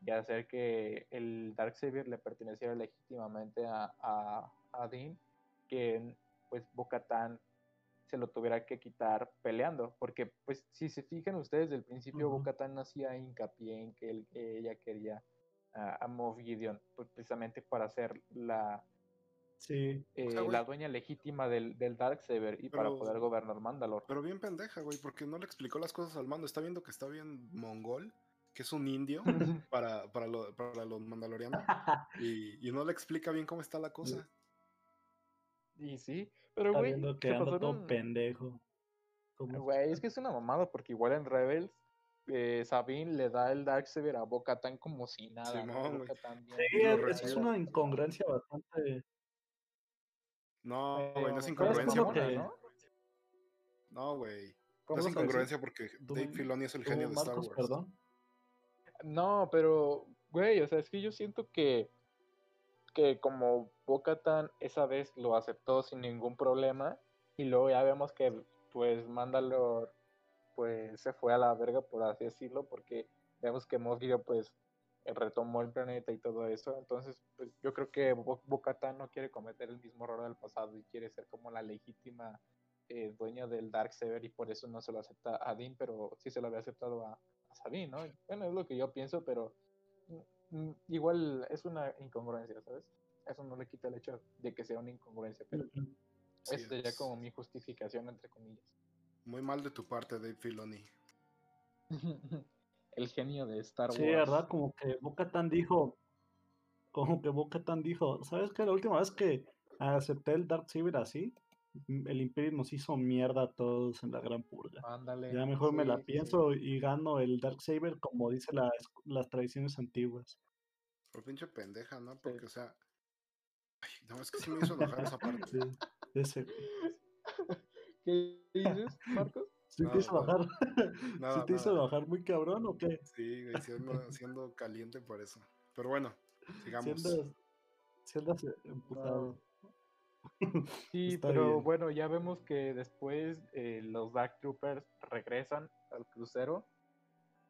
y hacer que el Darksaber le perteneciera legítimamente a, a, a Dean, que pues Bocatán se lo tuviera que quitar peleando, porque pues si se fijan ustedes, del principio uh hacía hincapié en que, él, ella quería a Moff Gideon, pues, precisamente para ser la, Sí. Eh, la dueña legítima del, del Darksaber y para poder gobernar Mandalor. Pero bien pendeja, güey, porque no le explicó las cosas al mando. Está viendo que está bien mongol, que es un indio [LAUGHS] para, para, para los mandalorianos. [LAUGHS] y, y, no le explica bien cómo está la cosa. Y sí, pero güey. que todo pendejo. Güey, es que es una mamada, porque igual en Rebels, eh, Sabine le da el Darksaber a Boca tan como si nada. Sí, es, una incongruencia bastante. No, güey, no es incongruencia. ¿no? No, güey. No es incongruencia porque Dave Filoni es el genio de Star Wars. Perdón? No, pero, güey, o sea, es que yo siento que que como Bocatan esa vez lo aceptó sin ningún problema y luego ya vemos que pues Mandalor pues se fue a la verga por así decirlo porque vemos que Moff pues retomó el planeta y todo eso entonces pues yo creo que Bocatan no quiere cometer el mismo error del pasado y quiere ser como la legítima eh, dueña del Darksaber y por eso no se lo acepta a Dean pero sí se lo había aceptado a, a Sabine ¿no? bueno es lo que yo pienso pero igual es una incongruencia, ¿sabes? Eso no le quita el hecho de que sea una incongruencia, pero sí, es ya como mi justificación, entre comillas. Muy mal de tu parte, Dave Filoni. [LAUGHS] el genio de Star Wars. Sí, ¿verdad? Como que Boca Tan dijo, como que Boca Tan dijo, ¿sabes qué? La última vez que acepté el Dark Saber así, el Imperio nos hizo mierda a todos en la gran purga. Ya mejor me la pienso y gano el Dark Saber como dice las tradiciones antiguas. Por pinche pendeja, ¿no? Porque, o sea. Ay, no, es que sí me hizo enojar esa parte. Sí, ese. ¿Qué dices, Marcos? [LAUGHS] ¿Sí te hizo bajar? ¿Sí te hizo bajar muy cabrón o qué? Sí, güey, siendo, siendo caliente por eso. Pero bueno, sigamos. Siendo, siendo emputado. Sí, pero bueno, ya vemos que después eh, los Dark Troopers regresan al crucero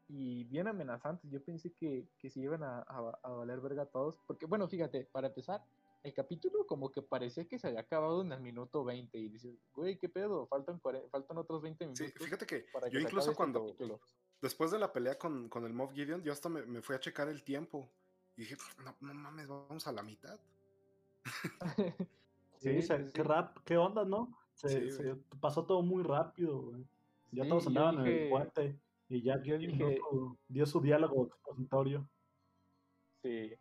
y bien amenazantes. Yo pensé que, que se iban a, a, valer verga todos, porque bueno, fíjate, para empezar, el capítulo como que parecía que se había acabado en el minuto 20 y dices, güey, ¿qué pedo? Faltan, faltan otros 20 minutos. Sí, fíjate que, yo incluso este cuando, después de la pelea con, con el Moff Gideon, yo hasta me, me, fui a checar el tiempo y dije, no, no mames, vamos a la mitad. [LAUGHS] Sí, qué rap, qué onda, ¿no? Se, se pasó todo muy rápido, güey. Ya todos andaban en el puente y ya yo dije, dio su diálogo expositorio. Sí,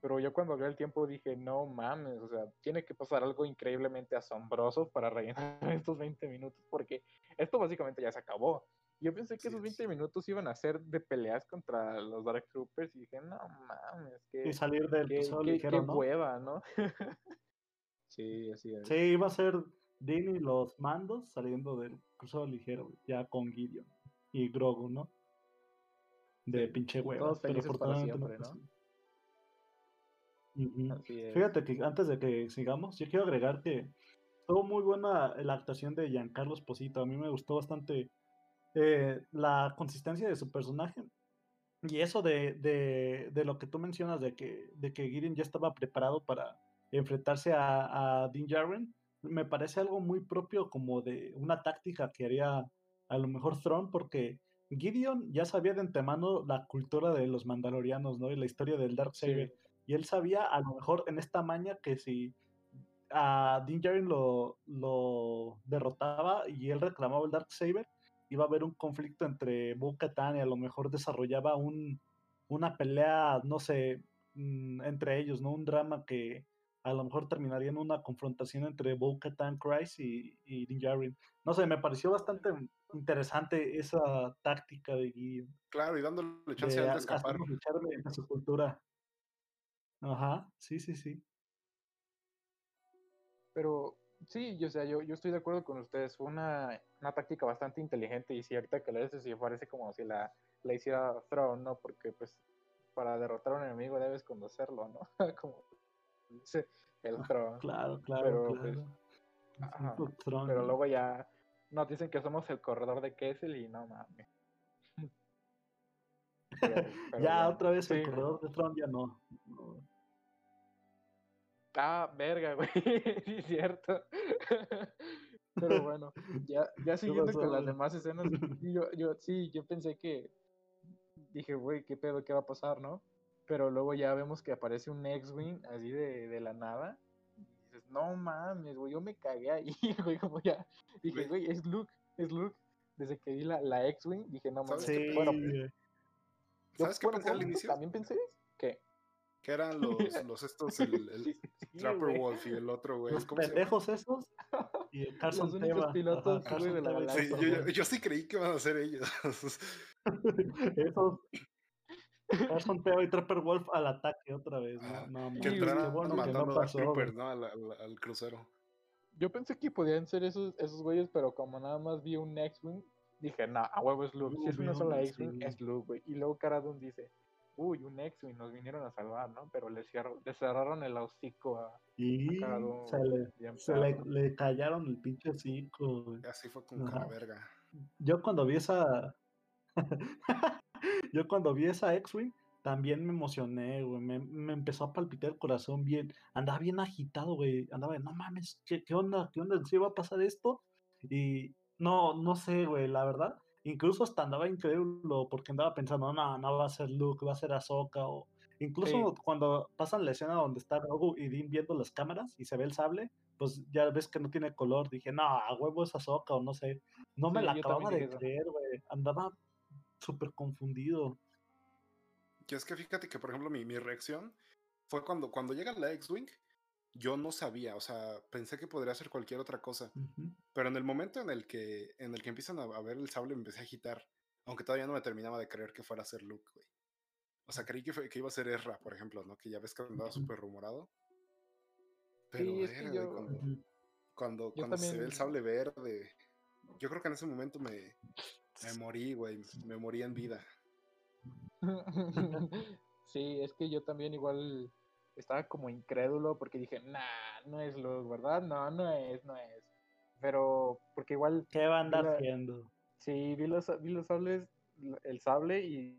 pero yo cuando vi el tiempo dije, no mames, o sea, tiene que pasar algo increíblemente asombroso para rellenar [LAUGHS] estos 20 minutos, porque esto básicamente ya se acabó. Yo pensé que esos 20 minutos iban a ser de peleas contra los Dark Troopers y dije, no mames, que... Y salir del qué, qué, qué hueva, ¿no? [LAUGHS] Sí, así es. Sí, iba a ser Dean y los mandos saliendo del cruzado ligero, ya con Gideon y Grogu, ¿no? De pinche huevos. pero siempre, ¿no? Fíjate que antes de que sigamos, yo quiero agregar que estuvo muy buena la actuación de Giancarlo Esposito. A mí me gustó bastante eh, la consistencia de su personaje. Y eso de, de, de, lo que tú mencionas, de que, de que Gideon ya estaba preparado para, enfrentarse a, a Din Djarin, me parece algo muy propio como de una táctica que haría a lo mejor Thrawn, porque Gideon ya sabía de antemano la cultura de los mandalorianos, ¿no? Y la historia del Darksaber. Y él sabía a lo mejor en esta maña que si a Din Djarin lo, lo derrotaba y él reclamaba el Darksaber, iba a haber un conflicto entre Bo-Katan y a lo mejor desarrollaba un, una pelea, no sé, mm, entre ellos, ¿no? Un drama que a lo mejor terminaría en una confrontación entre Bo-Katan Christ y, y Din Djarin. No sé, me pareció bastante interesante esa táctica de Gideon. Claro, y dándole chance de, a escapar. de su cultura. Ajá, sí, sí, sí. Pero Sí, yo, o sea, yo, yo estoy de acuerdo con ustedes. Fue una, una táctica bastante inteligente y cierta que a veces sí parece como si la, la hiciera Throne, ¿no? Porque pues para derrotar a un enemigo debes conocerlo, ¿no? [LAUGHS] como dice el Throne. Claro, claro, Pero, claro. pues, ajá, Tron, Pero luego ya nos dicen que somos el corredor de Kessel y no mames. [LAUGHS] Pero- pero ya bueno, otra vez el corredor de Tron ya no. no. Ah, verga, [LAUGHS] güey. Sí, es cierto. Pero bueno, ya, ya siguiendo con las demás escenas, [LAUGHS] yo, yo sí, yo pensé que dije, güey, qué pedo, qué va a pasar, ¿no? Pero luego ya vemos que aparece un X-Wing así de, de la nada. Y dices, no mames, güey, yo me cagué ahí, [LAUGHS] güey, como ya. Dije, Güey. es Luke, es Luke. Desde que vi la, la X-Wing, dije, no mames. ¿Sabes Sí, qué bueno, yo- ¿Sabes qué bueno, pensé al inicio? ¿También pensé? ¿Qué? Que eran [LAUGHS] los, los estos, el, el Sí, sí, Trapper. Wolf y el otro, güey. Los pendejos esos y el [LAUGHS] Carson Los únicos Teva. pilotos, Ajá, güey, de la Sí, yo, Trapper yo, yo sí creí que iban a ser ellos. Esos. [LAUGHS] Carson Teva y Trapper Wolf al ataque otra vez. No, no que entraron bueno que matando no a Dark pasó. Trooper, güey. ¿no? Al, al- al crucero. Yo pensé que podían ser esos, esos güeyes, pero como nada más vi un X-Wing, dije, nah, a huevo es Luke. Si es una sola X-Wing, es Luke, güey. Y luego Cara Dune dice, uy, un X-Wing, nos vinieron a salvar, ¿no? Pero le, cierro- le cerraron el hocico a, Y a Cara Dune, se le, se le, le callaron el pinche hocico. güey. Así fue como que la Ajá. verga. Yo cuando vi esa. [LAUGHS] Yo cuando vi esa X-Wing también me emocioné, güey. Me, me empezó a palpitar el corazón bien. Andaba bien agitado, güey. Andaba, de, no mames, ¿qué, qué onda? ¿Qué onda? ¿Sí va a pasar esto? Y no, no sé, güey, la verdad. Incluso hasta andaba incrédulo porque andaba pensando, no, no va a ser Luke, va a ser Ahsoka. O... Incluso cuando pasan la escena donde está Grogu y Dean viendo las cámaras y se ve el sable, pues ya ves que no tiene color. Dije, no, a huevo es Ahsoka o no sé. No me Sí, la acababa de creer, güey. Andaba súper confundido. Y es que fíjate que, por ejemplo, mi, mi reacción fue cuando, cuando llega la X-Wing, yo no sabía, o sea, pensé que podría ser cualquier otra cosa. Pero en el momento en el que, en el que empiezan a, a ver el sable, me empecé a agitar. Aunque todavía no me terminaba de creer que fuera a ser Luke, güey. O sea, creí que, fue- que iba a ser Ezra, por ejemplo, ¿no? Que ya ves que andaba súper rumorado. Pero Sí, es que verga, güey, yo- cuando, cuando, se ve el sable verde, yo creo que en ese momento me, me morí, güey. Me morí en vida. [LAUGHS] sí, es que yo también igual estaba como incrédulo porque dije, nah, no es Luke, ¿verdad? No, no es, no es. Pero, porque igual ¿Qué va a andar haciendo? Sí, vi los, vi los sables, el sable y,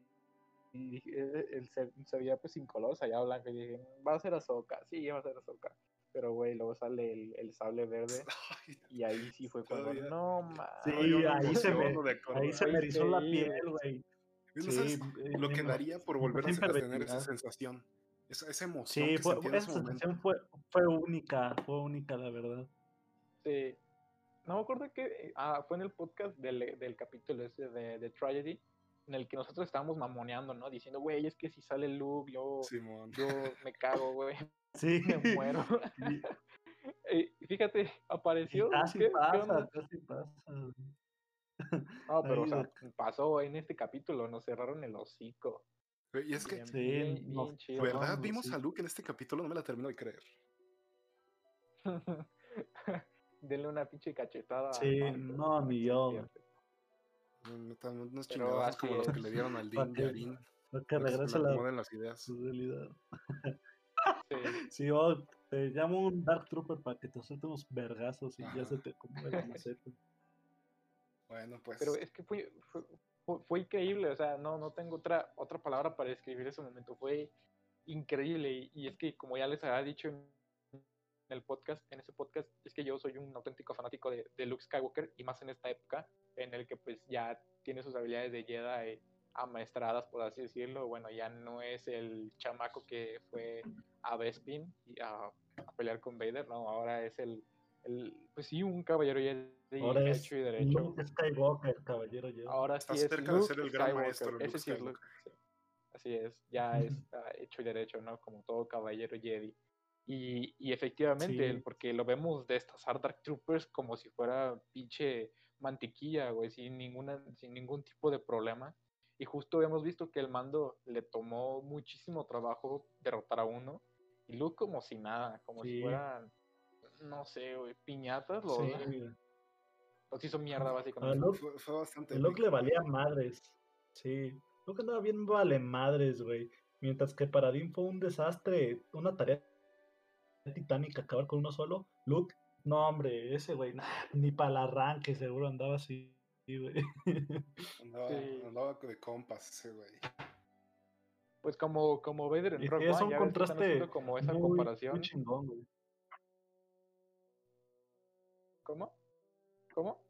y dije, eh, el, se, se veía pues sin color, veía blanco y dije, va a ser Ahsoka, sí, va a ser Ahsoka. Pero güey, luego sale el, el sable verde [LAUGHS] y ahí sí fue cuando, Todavía. no mames. Sí, no, ahí se me-. Ahí se me erizó la piel, güey. ¿No Sí, sabes eh, lo que daría por volver a, tener esa sensación? Esa, esa emoción Sí, que fue, esa sensación fue, fue única, fue única, la verdad. Sí. No me acuerdo que eh, ah, fue en el podcast del, del capítulo ese de, de Tragedy, en el que nosotros estábamos mamoneando, ¿no? Diciendo, güey, es que si sale Luke, yo, Simón. yo me cago, güey, Sí. me muero. [LAUGHS] Y- Eh, fíjate, apareció. casi ¿qué- qué pasa, onda? casi pasa. No, [LAUGHS] pero, o sea, pasó en este capítulo, nos cerraron el hocico. Y es que, Bien, Sí, bien, bien chido. ¿verdad? Vamos, Vimos sí. a Luke en este capítulo, no me la termino de creer. [LAUGHS] Denle una pinche cachetada. a Sí, no, que se yo. No- no Unos chingadazos como los que le dieron al Din que- Yarin. Que le la las ideas. realidad. Sí. Sí, oh, te llamo un Dark Trooper para que te suelte unos vergazos y ya se te acomode la maceta. Bueno, pues. Pero es que fue, fue, fue- fue increíble, o sea, no, no tengo otra, otra palabra para describir ese momento, fue increíble y, y es que como ya les había dicho en el podcast, en ese podcast, es que yo soy un auténtico fanático de, de Luke Skywalker y más en esta época en el que pues ya tiene sus habilidades de Jedi amaestradas, por así decirlo, bueno, ya no es el chamaco que fue a Bespin y a, a pelear con Vader, no, ahora es el, el pues sí, un caballero Ahora es hecho y derecho. Luke Skywalker, caballero. Jedi. Ahora Está sí es cerca de Luke ser el gran Skywalker, maestro Luke ese sí es Luke, sí. Así es, ya está hecho y derecho, ¿no? Como todo caballero Jedi. Y, y efectivamente, Sí. porque lo vemos destazar Dark Troopers como si fuera pinche mantequilla, güey, sin, ninguna, sin ningún tipo de problema. Y justo hemos visto que el mando le tomó muchísimo trabajo derrotar a uno. Y Luke como si nada, como si Sí. fuera no sé, güey, piñatas, los, Sí, los hizo mierda, a básicamente. Luke, Fue, fue bastante. a Luke le valía madres. Sí, Luke andaba bien vale madres, güey. Mientras que para Dean fue un desastre, una tarea titánica acabar con uno solo. Luke, no, hombre, ese güey, nah, ni para el arranque seguro andaba así, güey. [LAUGHS] Andaba, Sí. andaba de compas ese güey. Pues como, como Vader en Rock sí, es un que contraste como esa muy, comparación. muy chingón, güey. ¿Cómo? ¿Cómo?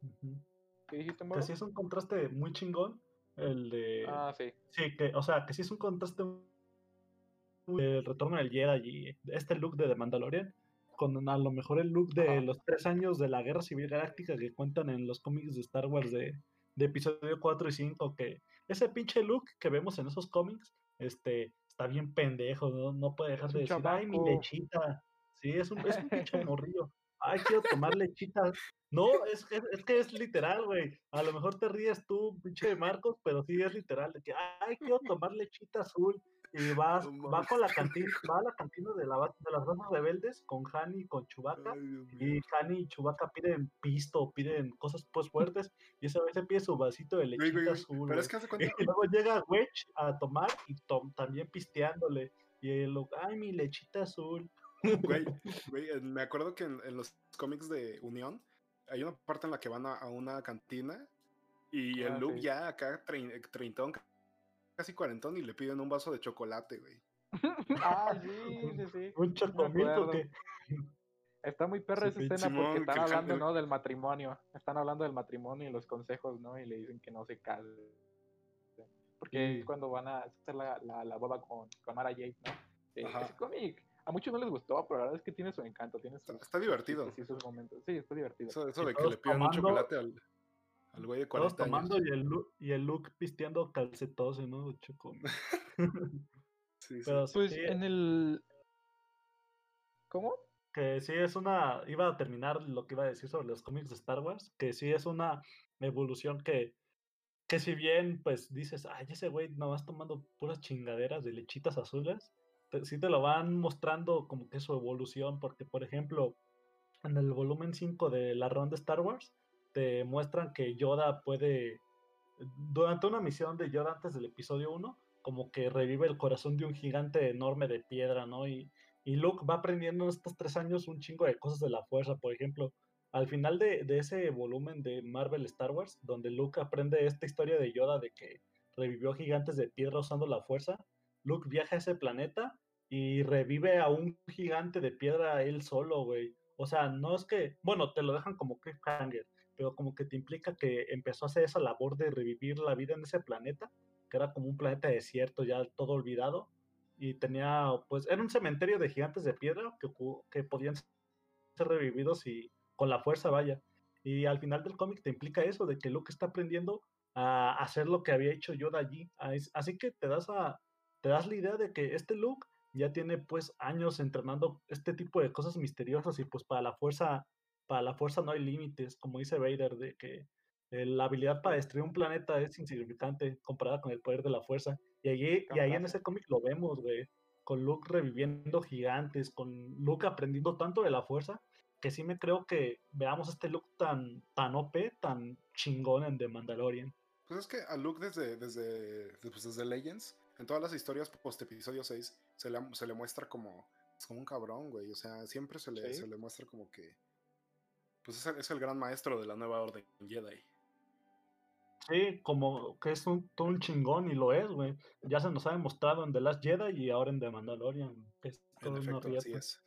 ¿Qué dijiste, Que Moro? sí es un contraste muy chingón, el de... Ah, sí. Sí, que, o sea, que sí es un contraste muy- el retorno del Jedi y este look de The Mandalorian, con a lo mejor el look de Ajá. los tres años de la Guerra Civil Galáctica que cuentan en los cómics de Star Wars de, de episodio 4 y 5, que ese pinche look que vemos en esos cómics, este, está bien pendejo, no, no puede dejar de decir, ay, mi chamaco". lechita. Sí, es un, es un pinche [LAUGHS] morrillo. Ay, quiero tomar lechita. No, es, es, es que es literal, güey. A lo mejor te ríes tú, pinche Marcos, pero sí es literal. De que, ay, quiero tomar lechita azul. Y vas, No va con la cantina, [LAUGHS] va a la cantina de, la, de las razas rebeldes con Hani y con mío. Y Hani y Chewbacca piden pisto, piden cosas pues fuertes. Y esa vez se pide su vasito de lechita güey, güey, azul. Pero güey. es que hace [LAUGHS] cuenta. Y luego llega Wedge a tomar y tom- también pisteándole. Y él, ay, mi lechita azul. Güey, [LAUGHS] güey, me acuerdo que en, en los cómics de Unión hay una parte en la que van a, a una cantina y el Ah, Luke sí. ya acá trein- treintón, casi cuarentón y le piden un vaso de chocolate, güey. [LAUGHS] Ah, sí, sí, sí. Un chocomilco que. Está muy perra Sí, esa escena Simón, porque que están hablando, ¿no? Del matrimonio. Están hablando del matrimonio y los consejos, ¿no? Y le dicen que no se case. Porque es cuando van a hacer la, la, la boda con, con Mara Jade, ¿no? Sí, Ajá. ese cómic a muchos no les gustó, pero la verdad es que tiene su encanto, tiene su, Está, está divertido. Sí, sus momentos. Sí, está divertido. Eso, eso de que le piden un tomando- chocolate al, al güey de Todos 40 tomando años. y el, Lu- y el Luke pisteando calcetose, ¿no? Chocomilco. [LAUGHS] Sí, sí. Pero Pues sí, en el... ¿Cómo? que sí es una. Iba a terminar lo que iba a decir sobre los cómics de Star Wars, que sí es una evolución que. Que si bien, pues dices, ay, ese güey nomás tomando puras chingaderas de lechitas azules, te- sí te lo van mostrando como que su evolución, porque por ejemplo, en el volumen 5 de la ronda de Star Wars, te muestran que Yoda puede, durante una misión de Yoda antes del episodio 1, como que revive el corazón de un gigante enorme de piedra, ¿no? Y, y Luke va aprendiendo en estos tres años un chingo de cosas de la fuerza, por ejemplo. Al final de, de ese volumen de Marvel Star Wars, donde Luke aprende esta historia de Yoda de que revivió gigantes de piedra usando la fuerza, Luke viaja a ese planeta y revive a un gigante de piedra él solo, güey. O sea, no es que, bueno, te lo dejan como cliffhanger, pero como que te implica que empezó a hacer esa labor de revivir la vida en ese planeta, que era como un planeta desierto, ya todo olvidado, y tenía, pues, era un cementerio de gigantes de piedra que, que podían ser revividos y con la fuerza, vaya. Y al final del cómic te implica eso, de que Luke está aprendiendo a hacer lo que había hecho Yoda allí. As- Así que te das, te das la idea de que este Luke ya tiene pues años entrenando este tipo de cosas misteriosas y pues para la fuerza, para la fuerza no hay límites, como dice Vader, de que eh, la habilidad para destruir un planeta es insignificante comparada con el poder de la fuerza. Y allí, y ahí en ese cómic lo vemos, güey, con Luke reviviendo gigantes, con Luke aprendiendo tanto de la fuerza, que sí me creo que veamos este Luke tan, tan OP, tan chingón en The Mandalorian. Pues es que a Luke desde, desde, pues desde Legends, en todas las historias post episodio 6, se le, se le muestra como, pues, como un cabrón, güey. O sea, siempre se le, Sí. se le muestra como que. Pues es el, es el gran maestro de la nueva orden Jedi. Sí, como que es un, todo un chingón y lo es, güey. Ya se nos ha demostrado en The Last Jedi y ahora en The Mandalorian. que es todo En una efecto, así es.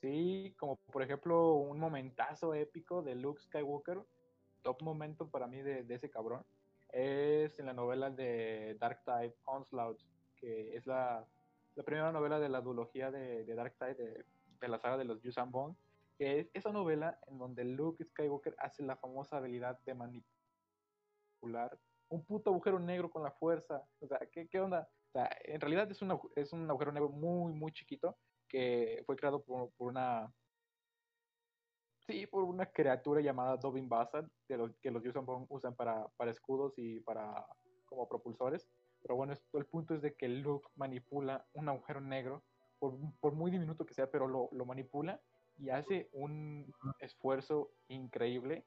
Sí, como por ejemplo un momentazo épico de Luke Skywalker, top momento para mí de, de ese cabrón, es en la novela de Dark Tide Onslaught, que es la, la primera novela de la duología de, de Dark Tide, de, de la saga de los Yuuzhan Vong, que es esa novela en donde Luke Skywalker hace la famosa habilidad de manipular un puto agujero negro con la fuerza. O sea, ¿qué, qué onda? O sea, en realidad es un, agu- es un agujero negro muy, muy chiquito que fue creado por, por una sí, por una criatura llamada Dobin Bassad, de los, que los usan, usan para, para escudos y para como propulsores. Pero bueno, el punto es de que Luke manipula un agujero negro, por, por muy diminuto que sea, pero lo, lo manipula y hace un esfuerzo increíble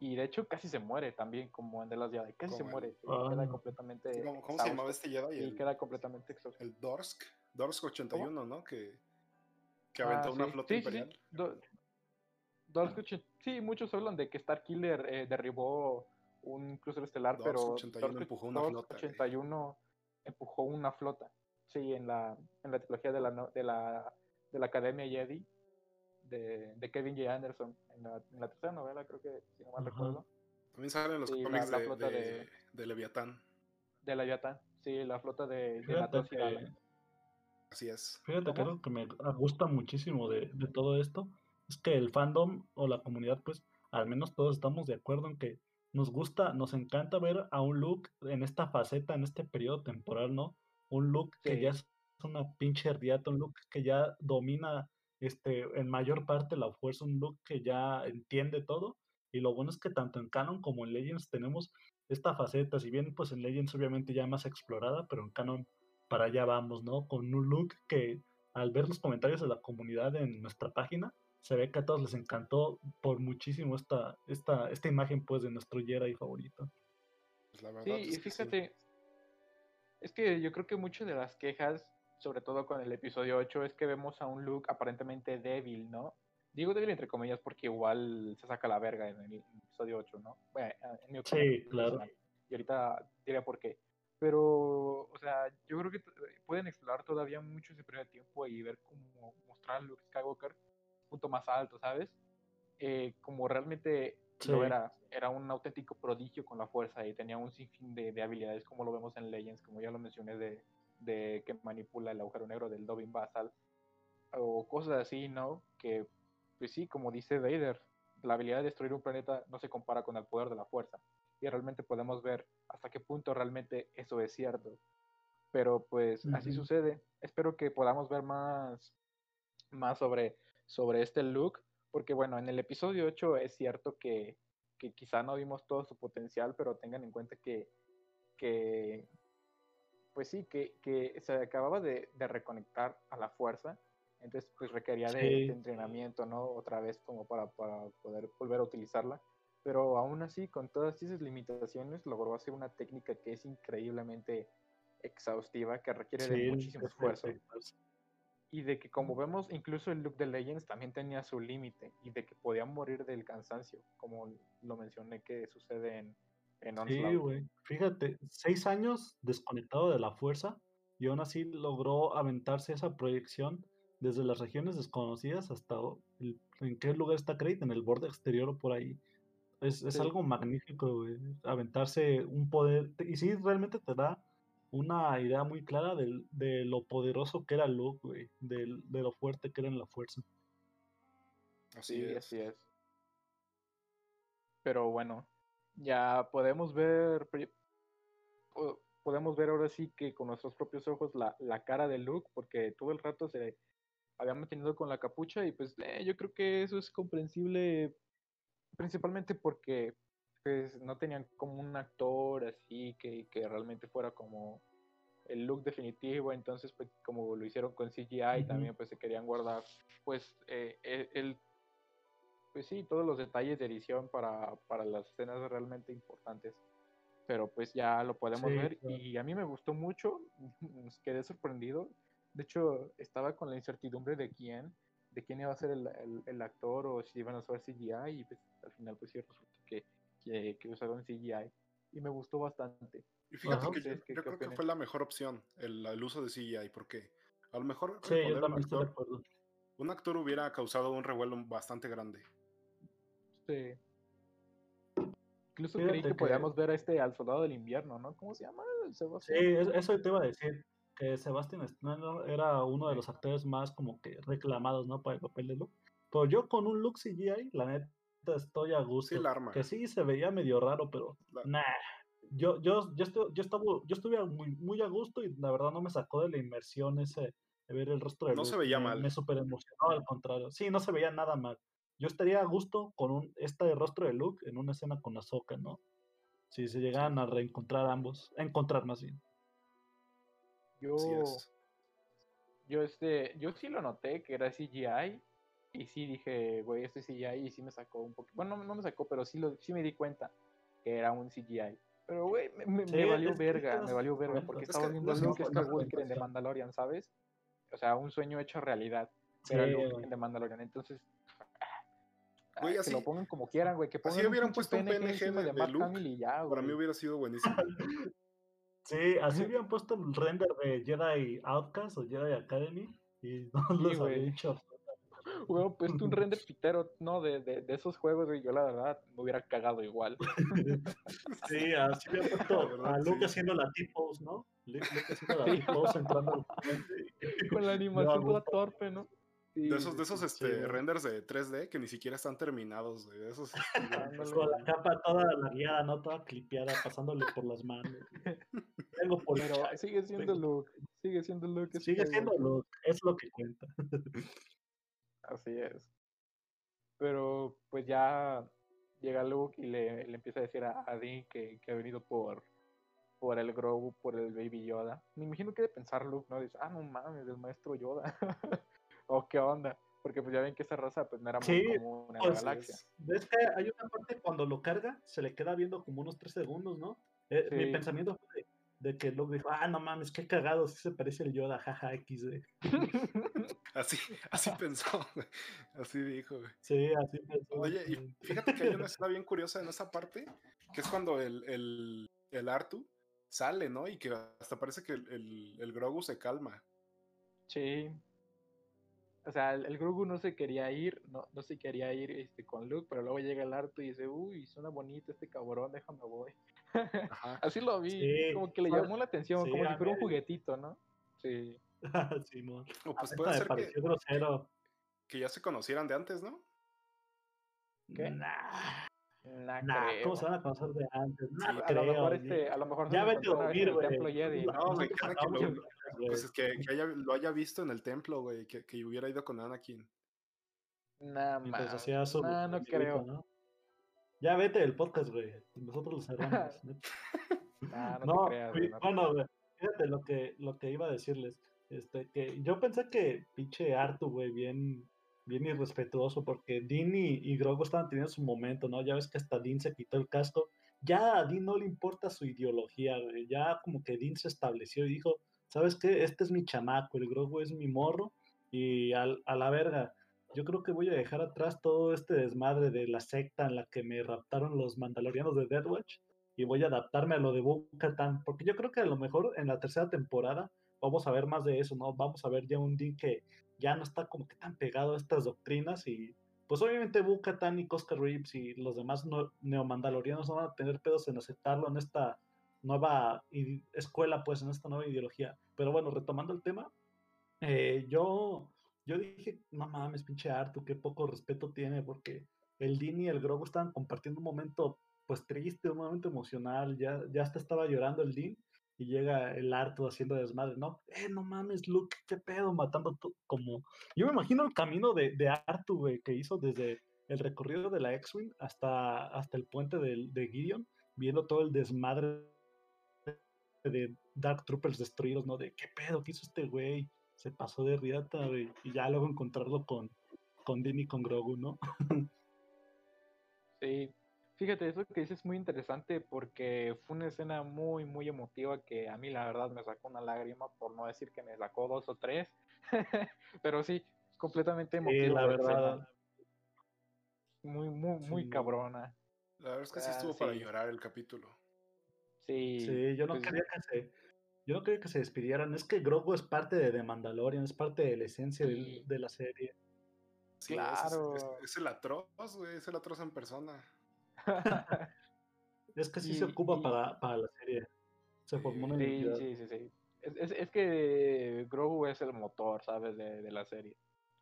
y de hecho casi se muere también como en The Last Jedi, casi se Como muere, Ah. queda completamente ¿Cómo, cómo se llamaba este Jedi? y El, queda completamente exhausto. el Dorsk. Dorsk 81, ¿no? Que, que Ah, aventó una sí. flota Sí, sí, sí. imperial. Do- Dorsk 80 sí, muchos hablan de que Starkiller eh, derribó un crucero estelar, Dorsk pero 81 Dorsk- empujó una Dorsk flota, güey. 81 empujó una flota. Sí, en la, en la trilogía de la, no- de la, de la Academia Jedi de, de Kevin J. Anderson, en la, en la tercera novela, creo que, si no mal recuerdo, También salen los Sí, la- cómics la de, flota de, de- de Leviatán. de la Yatan. Sí, la flota de, de Fíjate Natos y que. Así es. fíjate que que me gusta muchísimo de, de todo esto es que el fandom o la comunidad, pues, al menos todos estamos de acuerdo en que nos gusta, nos encanta ver a un Luke en esta faceta, en este periodo temporal, ¿no? Un Luke que ya es una pinche riata, un Luke que ya domina este, en mayor parte la fuerza, un Luke que ya entiende todo. Y lo bueno es que tanto en Canon como en Legends tenemos esta faceta, si bien pues en Legends obviamente ya más explorada, pero en Canon para allá vamos, ¿no? Con un look que al ver los comentarios de la comunidad en nuestra página, se ve que a todos les encantó por muchísimo esta, esta, esta imagen pues de nuestro Jedi favorito. Pues la verdad Sí, es y que sí. fíjate, es que yo creo que muchas de las quejas, sobre todo con el episodio 8, es que vemos a un Luke aparentemente débil, ¿no? Digo débil entre comillas porque igual se saca la verga en el episodio 8, ¿no? Bueno, en mi opinión Sí, claro. Y ahorita diré por qué. Pero, o sea, yo creo que pueden explorar todavía mucho ese primer tiempo y ver cómo mostrar a Luke Skywalker un punto más alto, ¿sabes? Eh, como realmente lo Sí. era, era un auténtico prodigio con la fuerza y tenía un sinfín de, de habilidades como lo vemos en Legends, como ya lo mencioné, de, de que manipula el agujero negro del Dobin Basal, o cosas así, ¿no? Que, pues sí, como dice Vader, la habilidad de destruir un planeta no se compara con el poder de la fuerza. Y realmente podemos ver hasta qué punto realmente eso es cierto. Pero pues así sucede. Espero que podamos ver más, más sobre, sobre este look. Porque bueno, en el episodio 8 es cierto que, que quizá no vimos todo su potencial, pero tengan en cuenta que, que pues sí, que, que se acababa de, de reconectar a la fuerza. Entonces pues requería de, Sí. de entrenamiento, ¿no? Otra vez como para, para poder volver a utilizarla. Pero aún así, con todas esas limitaciones, logró hacer una técnica que es increíblemente exhaustiva, que requiere de Sí, muchísimo es esfuerzo. perfecto. Y de que, como vemos, incluso el look de Legends también tenía su límite y de que podía morir del cansancio, como lo mencioné que sucede en, en Sí, güey. Fíjate, seis años desconectado de la fuerza y aún así logró aventarse esa proyección desde las regiones desconocidas hasta el- en qué lugar está Crate, en el borde exterior o por ahí. Es, es Sí. algo magnífico, güey, aventarse un poder. Y sí, realmente te da una idea muy clara del- de, lo poderoso que era Luke, güey, del- de lo fuerte que era en la fuerza. Así Sí, es. así es. Pero bueno, ya podemos ver, podemos ver ahora sí que con nuestros propios ojos la, la cara de Luke, porque todo el rato se había mantenido con la capucha y pues eh, yo creo que eso es comprensible principalmente porque pues no tenían como un actor así que, que realmente fuera como el look definitivo, entonces pues como lo hicieron con CGI también pues se querían guardar pues eh, el, el- pues sí, todos los detalles de edición para, para las escenas realmente importantes. Pero pues ya lo podemos Sí, ver claro. y a mí me gustó mucho, [LAUGHS] quedé sorprendido. De hecho, estaba con la incertidumbre de quién, de quién iba a ser el, el- el actor o si iban a usar CGI y pues al final pues sí resulta que, que, que usaron CGI y me gustó bastante. Y fíjate Ajá. que yo, ¿Ustedes qué- yo qué creo que fue la mejor opción el, el uso de CGI, porque a lo mejor Sí, al yo poner un también estoy de actor, acuerdo. un actor hubiera causado un revuelo bastante grande. Sí. Incluso creí Fíjate que que- podíamos ver a este al soldado del invierno, ¿no? ¿Cómo se llama? Sí, Sebastián. es- eso te iba a decir, que Sebastián Stan era uno de los actores más como que reclamados, ¿no? Para el papel de Luke. Pero yo con un look CGI, la neta, estoy a gusto. Sí, la arma. Que sí se veía medio raro, pero La- nah. Yo, yo, yo, estu- yo, estaba, yo estuve muy, muy a gusto y la verdad no me sacó de la inmersión ese de ver el rostro de No Luke. se veía mal. Me super emocionó, al contrario. Sí, no se veía nada mal. Yo estaría a gusto con un, este rostro de Luke en una escena con Ahsoka, ¿no? Si se llegaran a reencontrar ambos, a encontrar más bien. Yo, es. yo, este, yo sí lo noté que era CGI, y sí dije, güey, este CGI y sí me sacó un poco. Bueno, no, no me sacó, pero sí, lo, sí me di cuenta que era un CGI. Pero, güey, me, me, Sí, me valió es verga, me valió verga, porque Es estaba que viendo Luke Skywalker en The sí. Mandalorian, ¿sabes? O sea, un sueño hecho realidad. Sí, Era Luke güey. en The Mandalorian, entonces... Güey, ay, así- que lo pongan como quieran, güey, que así pongan un hubieran puesto un PNG de- de Luke, y ya, Para mí hubiera sido buenísimo. Sí, así habían puesto el render de Jedi Outcast o Jedi Academy y [LAUGHS] no Sí, los había güey. hecho. Hubiera puesto un render [LAUGHS] pitero, ¿no? De, de, de esos juegos, güey, yo la verdad me hubiera cagado igual. [LAUGHS] Sí, así habían La puesto verdad, a Luke sí. haciendo la T-pose, ¿no? Luke haciendo la T-pose entrando al. Con la animación toda torpe, ¿no? Sí, De esos, de esos este, renders de 3D que ni siquiera están terminados, güey. de Esos. [LAUGHS] Con la capa toda largueada, ¿no? Toda clipeada, pasándole por las manos. [LAUGHS] Vengo por Pero sigue siendo vengo- Luke, sigue siendo Luke. Sigue siendo. Luke, es lo que cuenta. Así es. Pero pues ya llega Luke y le, le empieza a decir a, a Dean que, que ha venido por, por el Grogu, por el Baby Yoda. Me imagino que de pensar Luke, ¿no? Dice, ah, no mames, el maestro Yoda. [LAUGHS] o qué onda. Porque pues ya ven que esa raza pues no era muy Sí, común en pues, la galaxia. ¿Ves que hay una parte cuando lo carga, se le queda viendo como unos 3 segundos, ¿no? Eh, Mi pensamiento fue de, de que Luke dijo, ah, no mames, qué cagado, sí se parece el Yoda, jaja, X, eh". [LAUGHS] así, así pensó. Así dijo, güey. Sí, así pensó. Oye, y fíjate que hay una [LAUGHS] escena bien curiosa en esa parte, que es cuando el, el, el Artu sale, ¿no? Y que hasta parece que el, el, el Grogu se calma. Sí. O sea, el, el Grogu no se quería ir, no, no se quería ir este, con Luke, pero luego llega el Arto y dice, uy, suena bonito este cabrón, déjame voy. Ajá. [LAUGHS] Así lo vi, Sí, como que le llamó la atención, sí, como si fuera un juguetito, ¿no? Sí. [LAUGHS] Simón. O pues Hasta puede ser que, grosero. que ya se conocieran de antes, ¿no? ¿Qué? Nah, Nah. ¿cómo se van a conocer de antes? Nah, Sí, no a, lo mejor este, a lo mejor se Ya vete a dormir, el güey. templo Jedi. Nosotros- No, que lo-. [LAUGHS] Pues es que, que haya- lo haya visto en el templo, güey, que, que hubiera ido con Anakin. Man. hacía su Nah, no creo. ¿no? Ya vete del podcast, güey. Nosotros lo cerramos. [LAUGHS] neta. Nah, no, No, te creas, güey, no bueno, güey, fíjate lo que, lo que iba a decirles. Este, que yo pensé que pinche Artu, güey, bien, bien irrespetuoso, porque Dean y, y Grogu estaban teniendo su momento, ¿no? Ya ves que hasta Dean se quitó el casco. Ya a Dean no le importa su ideología, güey. Ya como que Dean se estableció y dijo, ¿sabes qué? Este es mi chamaco, el Grogu es mi morro, y al- a la verga. Yo creo que voy a dejar atrás todo este desmadre de la secta en la que me raptaron los mandalorianos de Death Watch y voy a adaptarme a lo de Bo-Katan, porque yo creo que a lo mejor en la tercera temporada vamos a ver más de eso, ¿no? Vamos a ver ya un Dean que ya no está como que tan pegado a estas doctrinas y pues obviamente Bo-Katan y Cosca Reeves y los demás no- neomandalorianos no van a tener pedos en aceptarlo en esta nueva escuela, pues en esta nueva ideología. Pero bueno, retomando el tema, eh, yo, yo dije, no mames, pinche Artu, qué poco respeto tiene, porque el Dean y el Grogu estaban compartiendo un momento pues triste, un momento emocional, ya, ya hasta estaba llorando el Dean y llega el Artu haciendo desmadre, ¿no? Eh, no mames, Luke, qué pedo, matando to- como... Yo me imagino el camino de, de Artu, güey, que hizo desde el recorrido de la X-Wing hasta, hasta el puente del- de Gideon, viendo todo el desmadre de Dark Troopers destruidos, ¿no? De qué pedo, qué hizo este güey, se pasó de riata, güey, y ya luego encontrarlo con, con Dean y con Grogu, ¿no? [LAUGHS] Sí, fíjate, eso que dices es muy interesante porque fue una escena muy, muy emotiva que a mí la verdad me sacó una lágrima, por no decir que me sacó dos o tres, [LAUGHS] pero sí, completamente Sí, emotiva la la escena, verdad. muy, muy, muy Sí. cabrona. La verdad es que sí Ah, estuvo para sí. llorar el capítulo. Sí, Sí, yo no pues, quería que se, yo no quería que se despidieran. Es que Grogu es parte de The Mandalorian, es parte de la esencia Sí. de la serie. Sí, ese es- es, Claro. es el atroz, güey, es el atroz en persona. [LAUGHS] Es que sí se ocupa y- para, para la serie. Se formó una Sí, sí, sí, sí. Es, es, es que Grogu es el motor, ¿sabes? De, de la serie.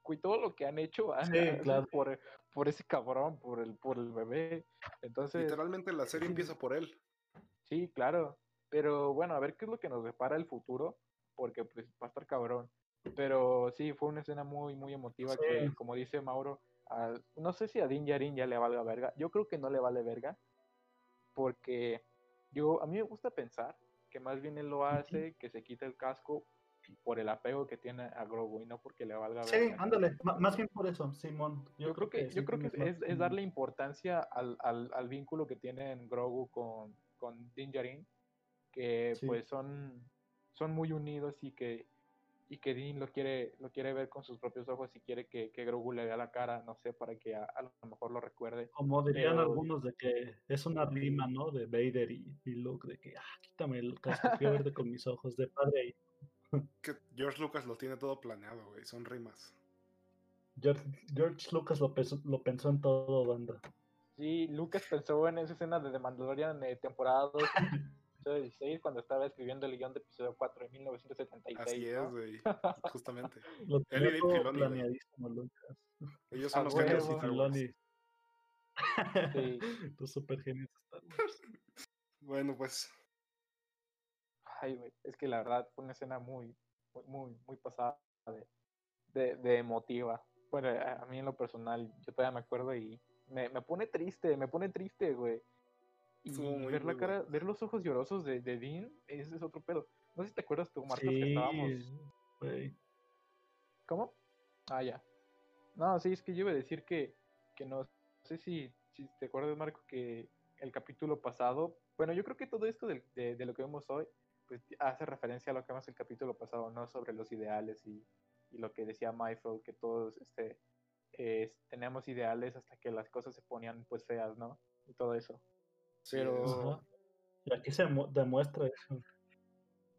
Y todo lo que han hecho han, Sí, ha sido claro. por, por ese cabrón, por el, por el bebé. Entonces, Literalmente la serie empieza por él. Sí, claro. Pero bueno, a ver qué es lo que nos depara el futuro, porque pues va a estar cabrón. Pero sí, fue una escena muy, muy emotiva Sí. que, como dice Mauro, a- no sé si a Din Djarin ya le valga verga. Yo creo que no le vale verga, porque yo, a mí me gusta pensar que más bien él lo hace, que se quita el casco por el apego que tiene a Grogu y no porque le valga Sí, verga. ándale, ma- más bien por eso, Simón. Yo creo que, yo creo que es darle importancia al, al, al vínculo que tienen Grogu con, con Din Djarin, que Sí. pues son, son muy unidos y que, y que Din lo quiere, lo quiere ver con sus propios ojos y quiere que, que Grogu le vea la cara, no sé, para que a, a lo mejor lo recuerde. Como dirían pero- algunos de que es una rima, ¿no? De Vader y, y Luke, de que, ah, quítame el casco verde con mis ojos de padre. e [LAUGHS] hijo". Que George Lucas lo tiene todo planeado, güey. Son rimas. George, George Lucas lo pensó, lo pensó en todo, banda. Sí, Lucas pensó en esa escena de The Mandalorian de temporada 2, [LAUGHS] episodio 16, cuando estaba escribiendo el guion de episodio 4 en 1976. Así ¿no? es, güey. Justamente. [LAUGHS] Lo Él y Dave Filoni, planeadísimo, Lucas. Ellos son A los genios de Dave Star Wars. Filoni. Sí. [LAUGHS] Los super genios de Star Wars. Bueno, pues. Ay, güey, es que la verdad fue una escena muy, muy, muy, muy pasada de, de, de emotiva. Bueno, a, a mí en lo personal, yo todavía me acuerdo y me, me pone triste, me pone triste, güey. Y muy, ver la cara, bueno. ver los ojos llorosos de, de Dean, ese es otro pedo. No sé si te acuerdas tú, Marcos, que estábamos. ¿Cómo? Ah, ya. No, sí, es que yo iba a decir que, que no sé si, si te acuerdas, Marco, que el capítulo pasado, bueno, yo creo que todo esto del- de, de lo que vemos hoy, pues hace referencia a lo que vimos el capítulo pasado, ¿no? Sobre los ideales y, y lo que decía Myfield, que todos este, eh, tenemos ideales hasta que las cosas se ponían pues feas, ¿no? Y todo eso. sí, Pero-. Y aquí se mu- demuestra eso.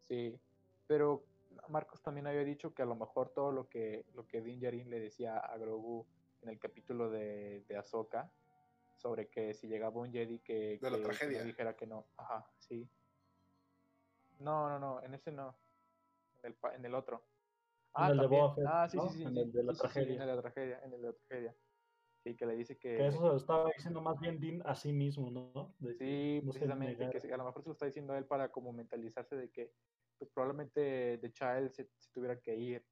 Sí, pero Marcos también había dicho que a lo mejor todo lo que, lo que Din Djarin le decía a Grogu en el capítulo de, de Ahsoka, sobre que si llegaba un Jedi que, De la que tragedia. dijera que no. Ajá, sí. No, no, no, en ese no. En el, pa- en el otro. Ah, el de también. Boba Fett, ah, sí, ¿no? sí, sí. En sí, el de la sí, sí, sí, tragedia. en el de la tragedia, en el de la tragedia. Sí, que le dice que... Que eso se lo estaba diciendo más bien Dean a sí mismo, ¿no? De Sí, no precisamente, que a lo mejor se lo está diciendo a él para como mentalizarse de que pues probablemente The Child se, se tuviera que ir.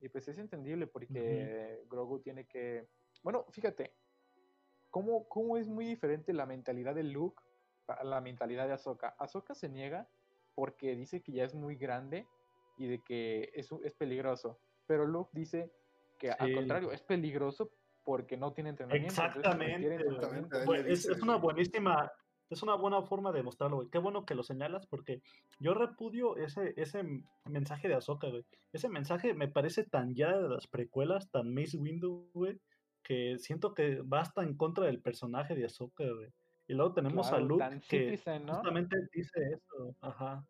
Y pues es entendible porque Grogu tiene que... Bueno, fíjate, ¿cómo, cómo es muy diferente la mentalidad de Luke a la mentalidad de Ahsoka. Ahsoka se niega porque dice que ya es muy grande y de que es, es peligroso. Pero Luke dice que al contrario, es peligroso porque no tiene entrenamiento. Exactamente. entrenamiento. Le es, una buenísima, es una buena forma de mostrarlo, güey. Qué bueno que lo señalas porque yo repudio ese, ese mensaje de Ahsoka, güey. Ese mensaje me parece tan ya de las precuelas, tan Mace Windu, güey, que siento que va hasta en contra del personaje de Ahsoka, güey. Y luego tenemos Claro, a Luke que citizen, ¿no? justamente dice eso, ajá.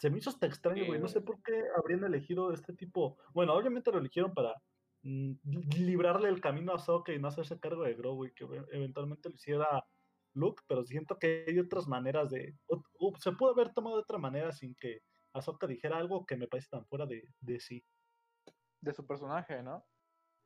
Se me hizo hasta extraño, Sí, güey. No sé güey. por qué habrían elegido este tipo. Bueno, obviamente lo eligieron para mm, li- librarle el camino a Ahsoka y no hacerse cargo de Grogu y que eventualmente lo hiciera Luke, pero siento que hay otras maneras de. o- o se pudo haber tomado de otra manera sin que Ahsoka dijera algo que me parece tan fuera de, de sí. de su personaje, ¿no?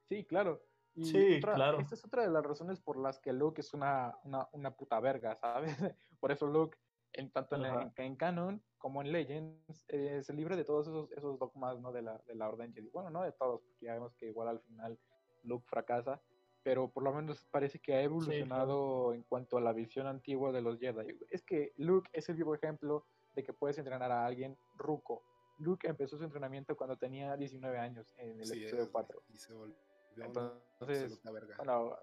Sí, claro. Y Sí, otra- claro. Esta es otra de las razones por las que Luke es una, una, una puta verga, ¿sabes? [LAUGHS] por eso Luke, en, tanto en, en, en Canon como en Legends, eh, se libre de todos esos, esos dogmas, ¿no? De la, de la Orden Jedi. Bueno, no de todos, porque ya vemos que igual al final Luke fracasa, pero por lo menos parece que ha evolucionado en cuanto a la visión antigua de los Jedi. Es que Luke es el vivo ejemplo de que puedes entrenar a alguien ruco. Luke empezó su entrenamiento cuando tenía 19 años en el Sí, episodio es, 4. Y se volvió una Entonces, absoluta verga. Bueno,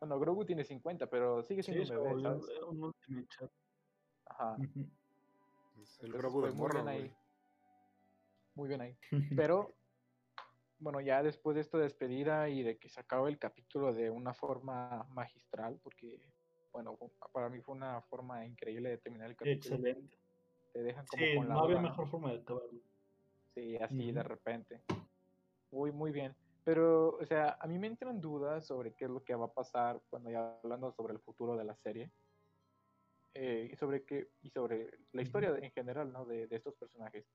bueno, Grogu tiene 50, pero sigue Sí, siendo un bebé, un ultimate chat. Ajá. Es el Grogu de pues, muy morro, bien ahí. Muy bien ahí. [LAUGHS] Pero, bueno, ya después de esta despedida y de que se acabó el capítulo de una forma magistral, porque, bueno, para mí fue una forma increíble de terminar el capítulo. Excelente. Te dejan como Sí, con la no había mejor forma de acabarlo. Sí, así de repente. Muy, muy bien. Pero, o sea, a mí me entran dudas sobre qué es lo que va a pasar cuando ya hablando sobre el futuro de la serie. Eh, y sobre qué, y sobre la historia en general, ¿no? De, de estos personajes.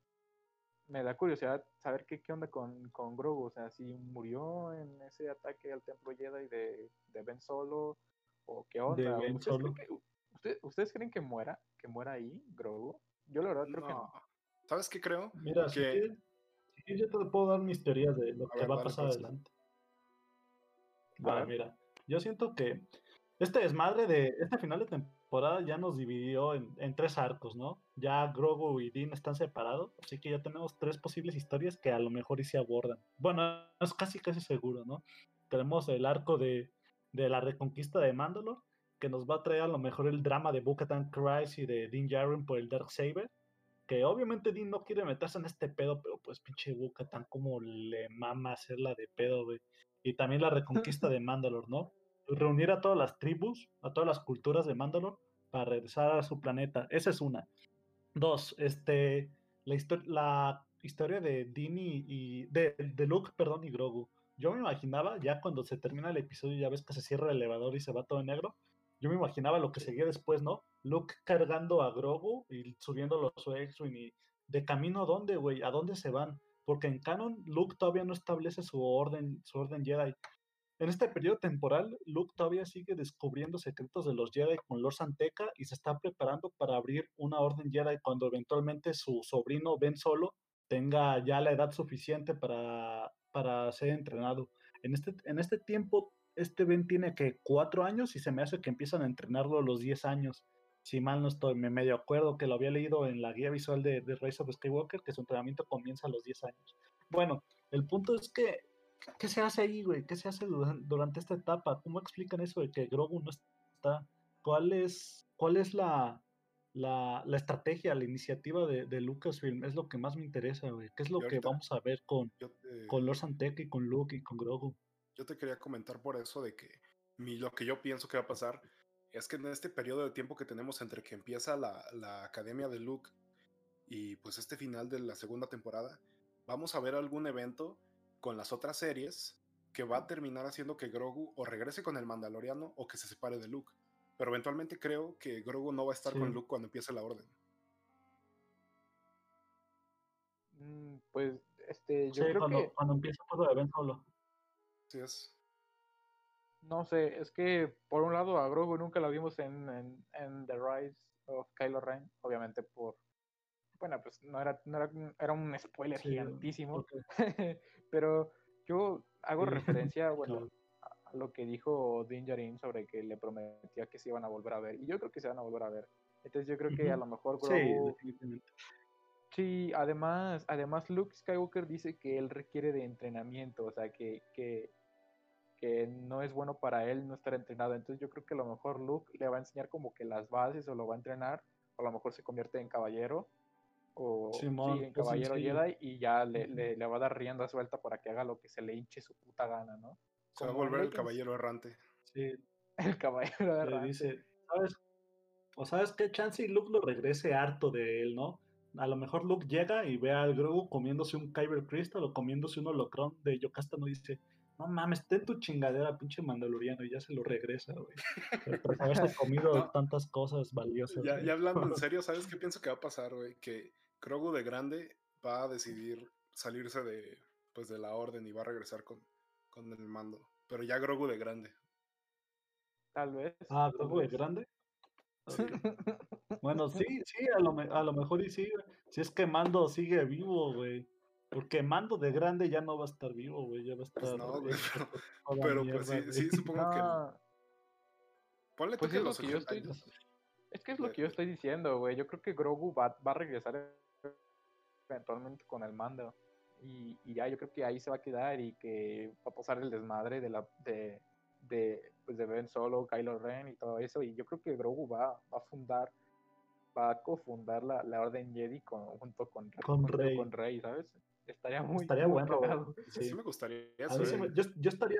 Me da curiosidad saber qué, qué onda con, con Grogu. O sea, si murió en ese ataque al templo Jedi de, de Ben Solo, o qué onda. Ben ¿Ustedes, creen Solo. que, usted- ¿Ustedes creen que muera? ¿Que muera ahí, Grogu? Yo la verdad creo que no. ¿Sabes qué creo? Mira, si que- quieres, si quieres, yo te puedo dar mis teorías de lo A que ver, va a pasar pues. adelante. A Va, ver. mira, yo siento que este desmadre de este final de temporada ya nos dividió en, tres arcos, ¿no? Ya Grogu y Dean están separados, así que ya tenemos tres posibles historias que a lo mejor y se abordan. Bueno, es casi casi seguro, ¿no? Tenemos el arco de, de la reconquista de Mandalore, que nos va a traer a lo mejor el drama de Bo-Katan Kryze y de Dean Djarin por el Dark Saber. Que obviamente Dean no quiere meterse en este pedo, pero pues pinche Bo-Katan como le mama hacerla de pedo, güey. Y también la reconquista de Mandalore, ¿no? Reunir a todas las tribus, a todas las culturas de Mandalore para regresar a su planeta. Esa es una. Dos, este, la, la historia de Dean y, de, de Luke, perdón, y Grogu. Yo me imaginaba, ya cuando se termina el episodio, ya ves que se cierra el elevador y se va todo en negro, yo me imaginaba lo que seguía después, ¿no? Luke cargando a Grogu y subiendo los X-Wing y de camino a dónde, güey, a dónde se van. Porque en canon Luke todavía no establece su orden, su orden Jedi. En este periodo temporal, Luke todavía sigue descubriendo secretos de los Jedi con Lord Santeca y se está preparando para abrir una orden Jedi cuando eventualmente su sobrino Ben Solo tenga ya la edad suficiente para, para ser entrenado. En este, en este tiempo este Ben tiene que cuatro años y se me hace que empiezan a entrenarlo a los 10 años. Si mal no estoy, me medio acuerdo que lo había leído en la guía visual de, de Rise of Skywalker, que su entrenamiento comienza a los 10 años. Bueno, el punto es que, ¿qué se hace ahí, güey? ¿Qué se hace durante, esta etapa? ¿Cómo explican eso de que Grogu no está? ¿Cuál es, cuál es la, la, la estrategia, la iniciativa de, de, Lucasfilm? Es lo que más me interesa, güey. ¿Qué es lo que vamos a ver con, con Lord y con Luke y con Grogu? yo te quería comentar por eso de que mi, lo que yo pienso que va a pasar es que en este periodo de tiempo que tenemos entre que empieza la, la academia de Luke y pues este final de la segunda temporada, vamos a ver algún evento con las otras series que va a terminar haciendo que Grogu o regrese con el Mandaloriano o que se separe de Luke. Pero eventualmente creo que Grogu no va a estar sí. con Luke cuando empiece la orden. Mm, pues, este, yo sí, creo cuando, que... cuando empieza todo el evento solo. Sí es. No sé, es que por un lado a Grogu nunca lo vimos en, en, en The Rise of Kylo Ren, obviamente por... Bueno, pues no era, no era, era un spoiler sí, gigantísimo, okay. [LAUGHS] pero yo hago referencia, [LAUGHS] bueno, a lo que dijo Din Djarin sobre que le prometía que se iban a volver a ver, y yo creo que se van a volver a ver. Entonces yo creo que a lo mejor Grogu... Sí, sí, además, además Luke Skywalker dice que él requiere de entrenamiento, o sea, que, que que no es bueno para él no estar entrenado. Entonces yo creo que a lo mejor Luke le va a enseñar como que las bases o lo va a entrenar, o a lo mejor se convierte en caballero, o Simón, sí, en caballero sí, Jedi y ya le, le, le, va a dar rienda suelta para que haga lo que se le hinche su puta gana, ¿no? Se va a volver el caballero errante. Sí. El caballero errante. Dice, ¿sabes? O sabes qué chance y Luke lo regrese harto de él, ¿no? A lo mejor Luke llega y ve al Grogu comiéndose un Kyber Crystal o comiéndose un holocron de Yocasta, no dice, no mames, ten tu chingadera, pinche mandaloriano, y ya se lo regresa, güey. Tras haberse comido [LAUGHS] no. tantas cosas valiosas. Ya, ya, hablando en [LAUGHS] serio, ¿sabes qué pienso que va a pasar, güey? Que Grogu de grande va a decidir salirse de, pues, de la orden y va a regresar con, con el mando. Pero ya Grogu de grande. Tal vez. Ah, Grogu de grande. [LAUGHS] Bueno, sí, sí, a lo, a lo mejor y sí, si es que Mando sigue vivo, güey. Porque Mando de grande ya no va a estar vivo, güey. Ya va a estar. Pues no, güey. Pero, pero pues sí, sí, supongo no. que. Ponle pues que es lo que yo estoy. Es que es lo que yo estoy diciendo, güey. Yo creo que Grogu va, va a regresar eventualmente con el mando. Y, y, ya yo creo que ahí se va a quedar y que va a pasar el desmadre de la de, de, pues de Ben Solo, Kylo Ren y todo eso. Y yo creo que Grogu va, va a fundar, va a cofundar la, la Orden Jedi con, junto con, con, Rey. con Rey, ¿sabes? Estaría muy, estaría muy bueno. Sí. sí. me gustaría eso. A mí sí me, yo, yo, estaría.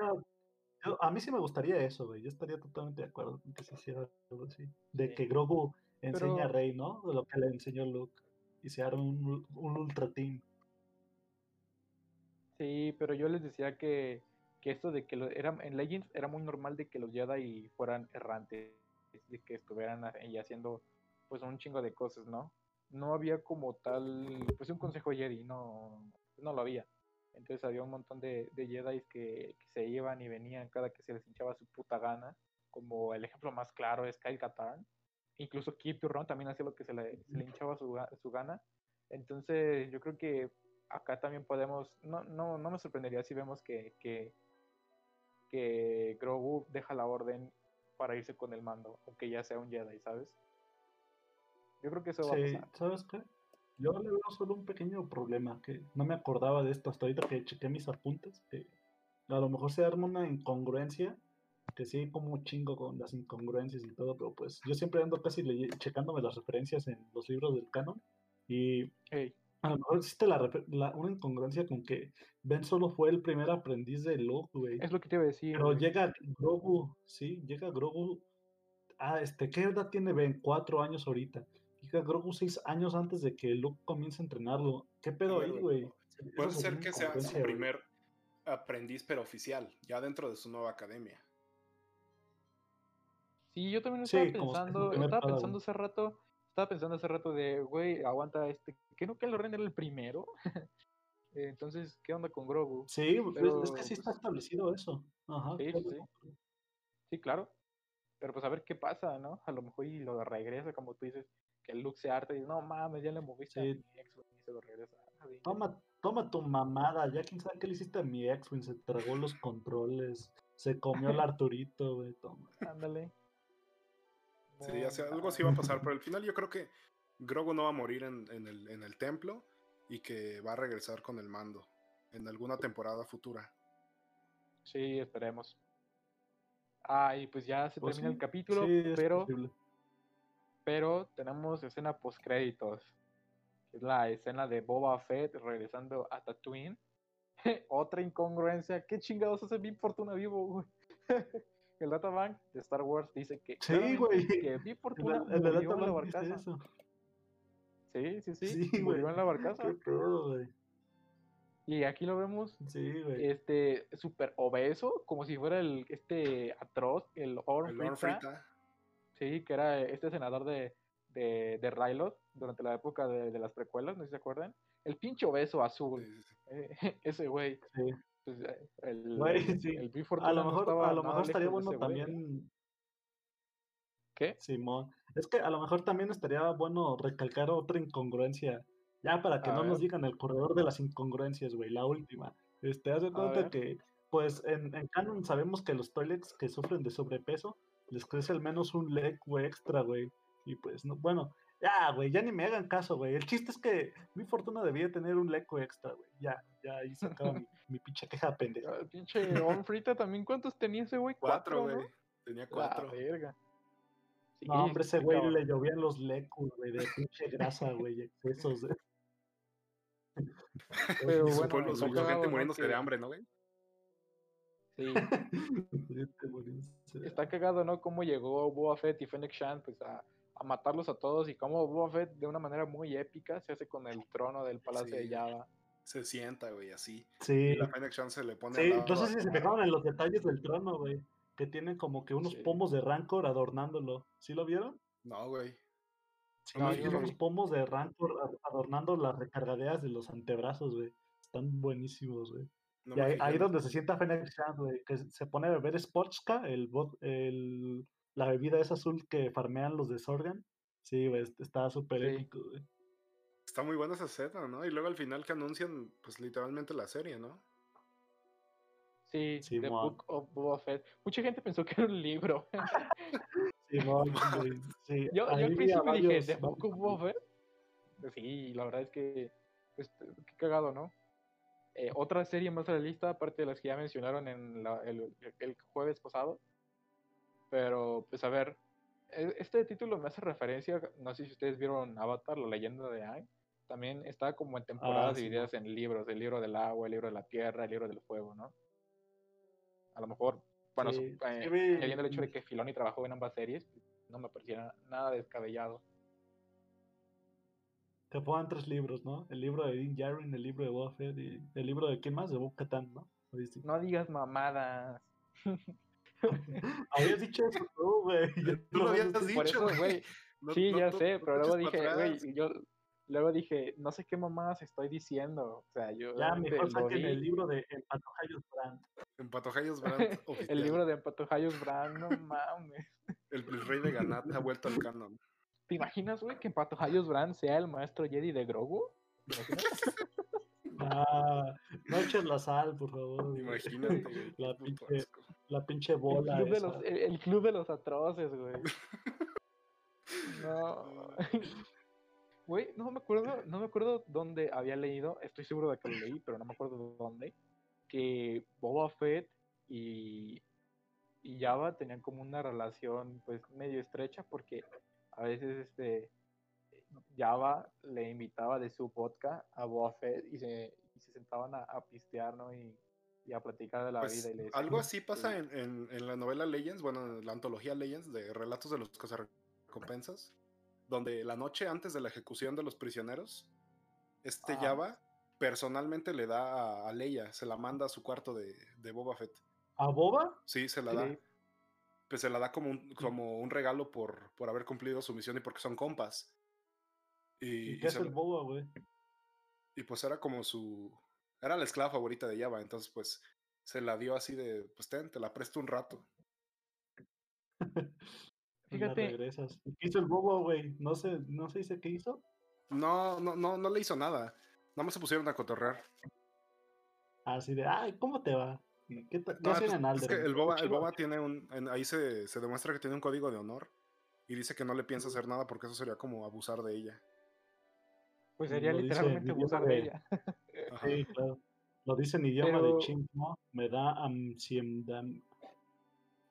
Yo, a mí sí me gustaría eso, güey. Yo estaría totalmente de acuerdo con que se hiciera algo así. De sí. que Grogu enseña Pero... a Rey, ¿no? De lo que le enseñó Luke. Y se haga un, un ultra team. Sí, pero yo les decía que, que esto de que lo, era, en Legends era muy normal de que los Jedi fueran errantes, de que estuvieran ahí haciendo pues un chingo de cosas, ¿no? No había como tal, pues un consejo Jedi, no, no lo había. Entonces había un montón de, de Jedi que, que, se iban y venían cada que se les hinchaba su puta gana, como el ejemplo más claro es Kyle Katarn. Incluso Keep Turron también hacía lo que se le, se le hinchaba su, su gana. Entonces yo creo que acá también podemos, no, no, no me sorprendería si vemos que, que, que Grogu deja la orden para irse con el mando, aunque ya sea un Jedi, ¿sabes? Yo creo que eso va a Sí, pasar. ¿sabes qué? Yo le veo solo un pequeño problema, que no me acordaba de esto hasta ahorita que chequé mis apuntes, que a lo mejor se arma una incongruencia, que sí, como chingo con las incongruencias y todo, pero pues yo siempre ando casi checándome las referencias en los libros del canon, y a lo mejor existe la, la- una incongruencia con que Ben solo fue el primer aprendiz de Luke, güey. es lo que te iba a decir. Pero güey. llega Grogu, sí, llega Grogu. Ah, este, ¿qué edad tiene Ben? Cuatro años ahorita. Llega Grogu seis años antes de que Luke comience a entrenarlo. ¿Qué pedo ahí, güey? Puede ser que sea su güey. primer aprendiz, pero oficial, ya dentro de su nueva academia. Sí, yo también estaba pensando, estaba pensando hace rato, estaba pensando hace rato de, güey, aguanta este, ¿qué no que el Ren era el primero? [LAUGHS] Entonces, ¿qué onda con Grogu? Sí, pues, Pero, es que sí está pues, establecido eso. Ajá. Sí, claro. sí, sí. Claro. Pero pues a ver qué pasa, ¿no? A lo mejor y lo regresa, como tú dices, que el Luke se harta y dice, no mames, ya le moviste a Sí. mi ex, güey", y se lo regresa. Toma, toma tu mamada. Ya quién sabe qué le hiciste a mi ex. Se tragó los controles. Se comió al [LAUGHS] Arturito, güey. Toma. Ándale. Sí, algo así va a pasar, pero al final yo creo que Grogu no va a morir en, en el, en el templo y que va a regresar con el mando en alguna temporada futura. Sí, esperemos. Ah, y pues ya se Pues termina sí, el capítulo, sí, es pero pero tenemos escena post créditos. Es la escena de Boba Fett regresando a Tatooine. [LAUGHS] Otra incongruencia. ¿Qué chingados hace Bib Fortuna vivo, güey? [LAUGHS] el databank de Star Wars dice que, Sí, güey. que Fortuna la- en el en la barcaza. eso. Sí, sí, sí, Sí, murió güey. en la barcaza. Qué pedo, güey. Y aquí lo vemos Sí, güey. este súper obeso, como si fuera el este atroz, el Orm El Frita. Sí, que era este senador de, de, de Rylot durante la época de, de las precuelas, no sé si se acuerdan. El pinche obeso azul, sí, sí, sí. eh, [LAUGHS] ese güey. Sí. Pues, eh, el, Güey, sí. el A lo mejor, a lo mejor estaría bueno ¿eh? también, ¿Qué? Simón. Es que a lo mejor también estaría bueno recalcar otra incongruencia. Ya para que A no nos digan el corredor de las incongruencias, güey, la última. Este, haz de cuenta que, pues, en, en Canon sabemos que los Twi'leks que sufren de sobrepeso les crece al menos un leg, güey, extra, güey. Y pues, no, bueno, ya, güey, ya ni me hagan caso, güey. El chiste es que mi fortuna debía tener un leco extra, güey. Ya, ya ahí se acaba mi, mi pinche queja pendeja. Ah, pinche Orm Frita también, ¿cuántos tenía ese güey? Cuatro, ¿no? güey. Tenía La cuatro. verga. Sí, No, hombre, ese güey le llovían los lecos, güey, de pinche grasa, güey, excesos. de- Pero su bueno, pueblo, su gente ¿no? muriéndose de hambre, ¿no, güey? Sí, [LAUGHS] está cagado, ¿no? Cómo llegó Boba Fett y Fennec Shan pues, a, a matarlos a todos y cómo Boba Fett de una manera muy épica se hace con el trono del Palacio de. Java. Se sienta, güey, así. Sí, Y la Fennec se le pone sí, lado no sé a- si se fijaron en los detalles del trono, güey, que tienen como que unos Sí. pomos de rancor adornándolo. ¿Sí lo vieron? No, güey. Sí, No, yo no tiene lo unos pomos de rancor adornando las recargaderas de los antebrazos, güey. Están buenísimos, güey. No y ahí, ahí donde se sienta Fennec Shand, güey, que se pone a beber Sportska, el, bot- el, la bebida esa azul que farmean los de Sorgan. Sí, güey, est- está súper Sí. épico, güey. Está muy buena esa escena, ¿no? Y luego al final que anuncian, pues literalmente la serie, ¿no? Sí, The Simón. Book of Boba Fett. Mucha gente pensó que era un libro. [LAUGHS] Güey, sí, Yo, yo al principio dije, varios- ¿The Book of Boba [LAUGHS] Fett? Pues Sí, la verdad es que, pues, qué cagado, ¿no? Eh, otra serie más a la lista, aparte de las que ya mencionaron en la- el, el jueves pasado. Pero, pues a ver, e- este título me hace referencia, no sé si ustedes vieron Avatar, la leyenda de Aang. También está como en temporadas sí, divididas en libros, el libro del agua, el libro de la tierra, el libro del fuego, ¿no? A lo mejor, bueno, Sí, eh, sí el hecho de que Filoni trabajó en ambas series, no me parecía nada descabellado. Que fueron tres libros, ¿no? El libro de Din Djarin, el libro de Boba Fett y el libro de quién más, de Bo Katan, ¿no? ¿Oíste? No digas mamadas. [LAUGHS] [LAUGHS] Habías dicho eso tú, güey. [LAUGHS] Tú lo habías Por dicho, eso, güey. No- Sí, no ya sé, pero luego dije, güey, yo luego dije, no sé qué mamadas estoy diciendo. O sea, yo Ya, mejor saquen el libro de El Patojayos Brand. En Patojayos Brand oficial. [LAUGHS] el libro de Patojayos Brand, no mames. El, el rey de Ganat ha vuelto al canon. ¿Te imaginas, güey, que Patojayos Brand sea el maestro Jedi de Grogu? ¿Te imaginas? Ah, no eches la sal, por favor. Imagínate, güey. [LAUGHS] La pinche- asco. la pinche El bola. club, de los, el, el club de los atroces, güey. No. [LAUGHS] [LAUGHS] Güey, no me acuerdo, no me acuerdo dónde había leído, estoy seguro de que lo leí, pero no me acuerdo dónde, que Boba Fett y, y Java tenían como una relación pues medio estrecha porque a veces este Java le invitaba de su vodka a Boba Fett y se, y se sentaban a, a pistear, ¿no? Y, y a platicar de la Pues, vida. Y le decían, algo así pasa "Este, en, en- en la novela Legends, bueno, en la antología Legends de Relatos de los Cazarrecompensas, donde la noche antes de la ejecución de los prisioneros, este Ajá. Java personalmente le da a, a Leia, se la manda a su cuarto de, de Boba Fett. ¿A Boba? Sí, se la Sí. da. Pues se la da como un, como un regalo por, por haber cumplido su misión y porque son compas. Y, ¿Y y qué es se el Boba, güey? y pues era como su. Era la esclava favorita de Java, entonces pues se la dio así de, pues ten, te la presto un rato. [LAUGHS] Y Fíjate. regresas. ¿Y ¿Qué hizo el Boba, güey? No sé, no se dice qué hizo. No, no, no, no le hizo nada. Nada más se pusieron a cotorrear. Así de, ay, ¿cómo te va? ¿Y ¿Qué, No, hacen pues, en es que el Boba, el. Boba tiene un. en- ahí se, se demuestra que tiene un código de honor. Y dice que no le piensa hacer nada porque eso sería como abusar de ella. Pues Lo sería dice literalmente abusar de de- ella. Ajá. Sí, claro. Lo dice en idioma Pero- de ching, ¿no? Me da am siem dam.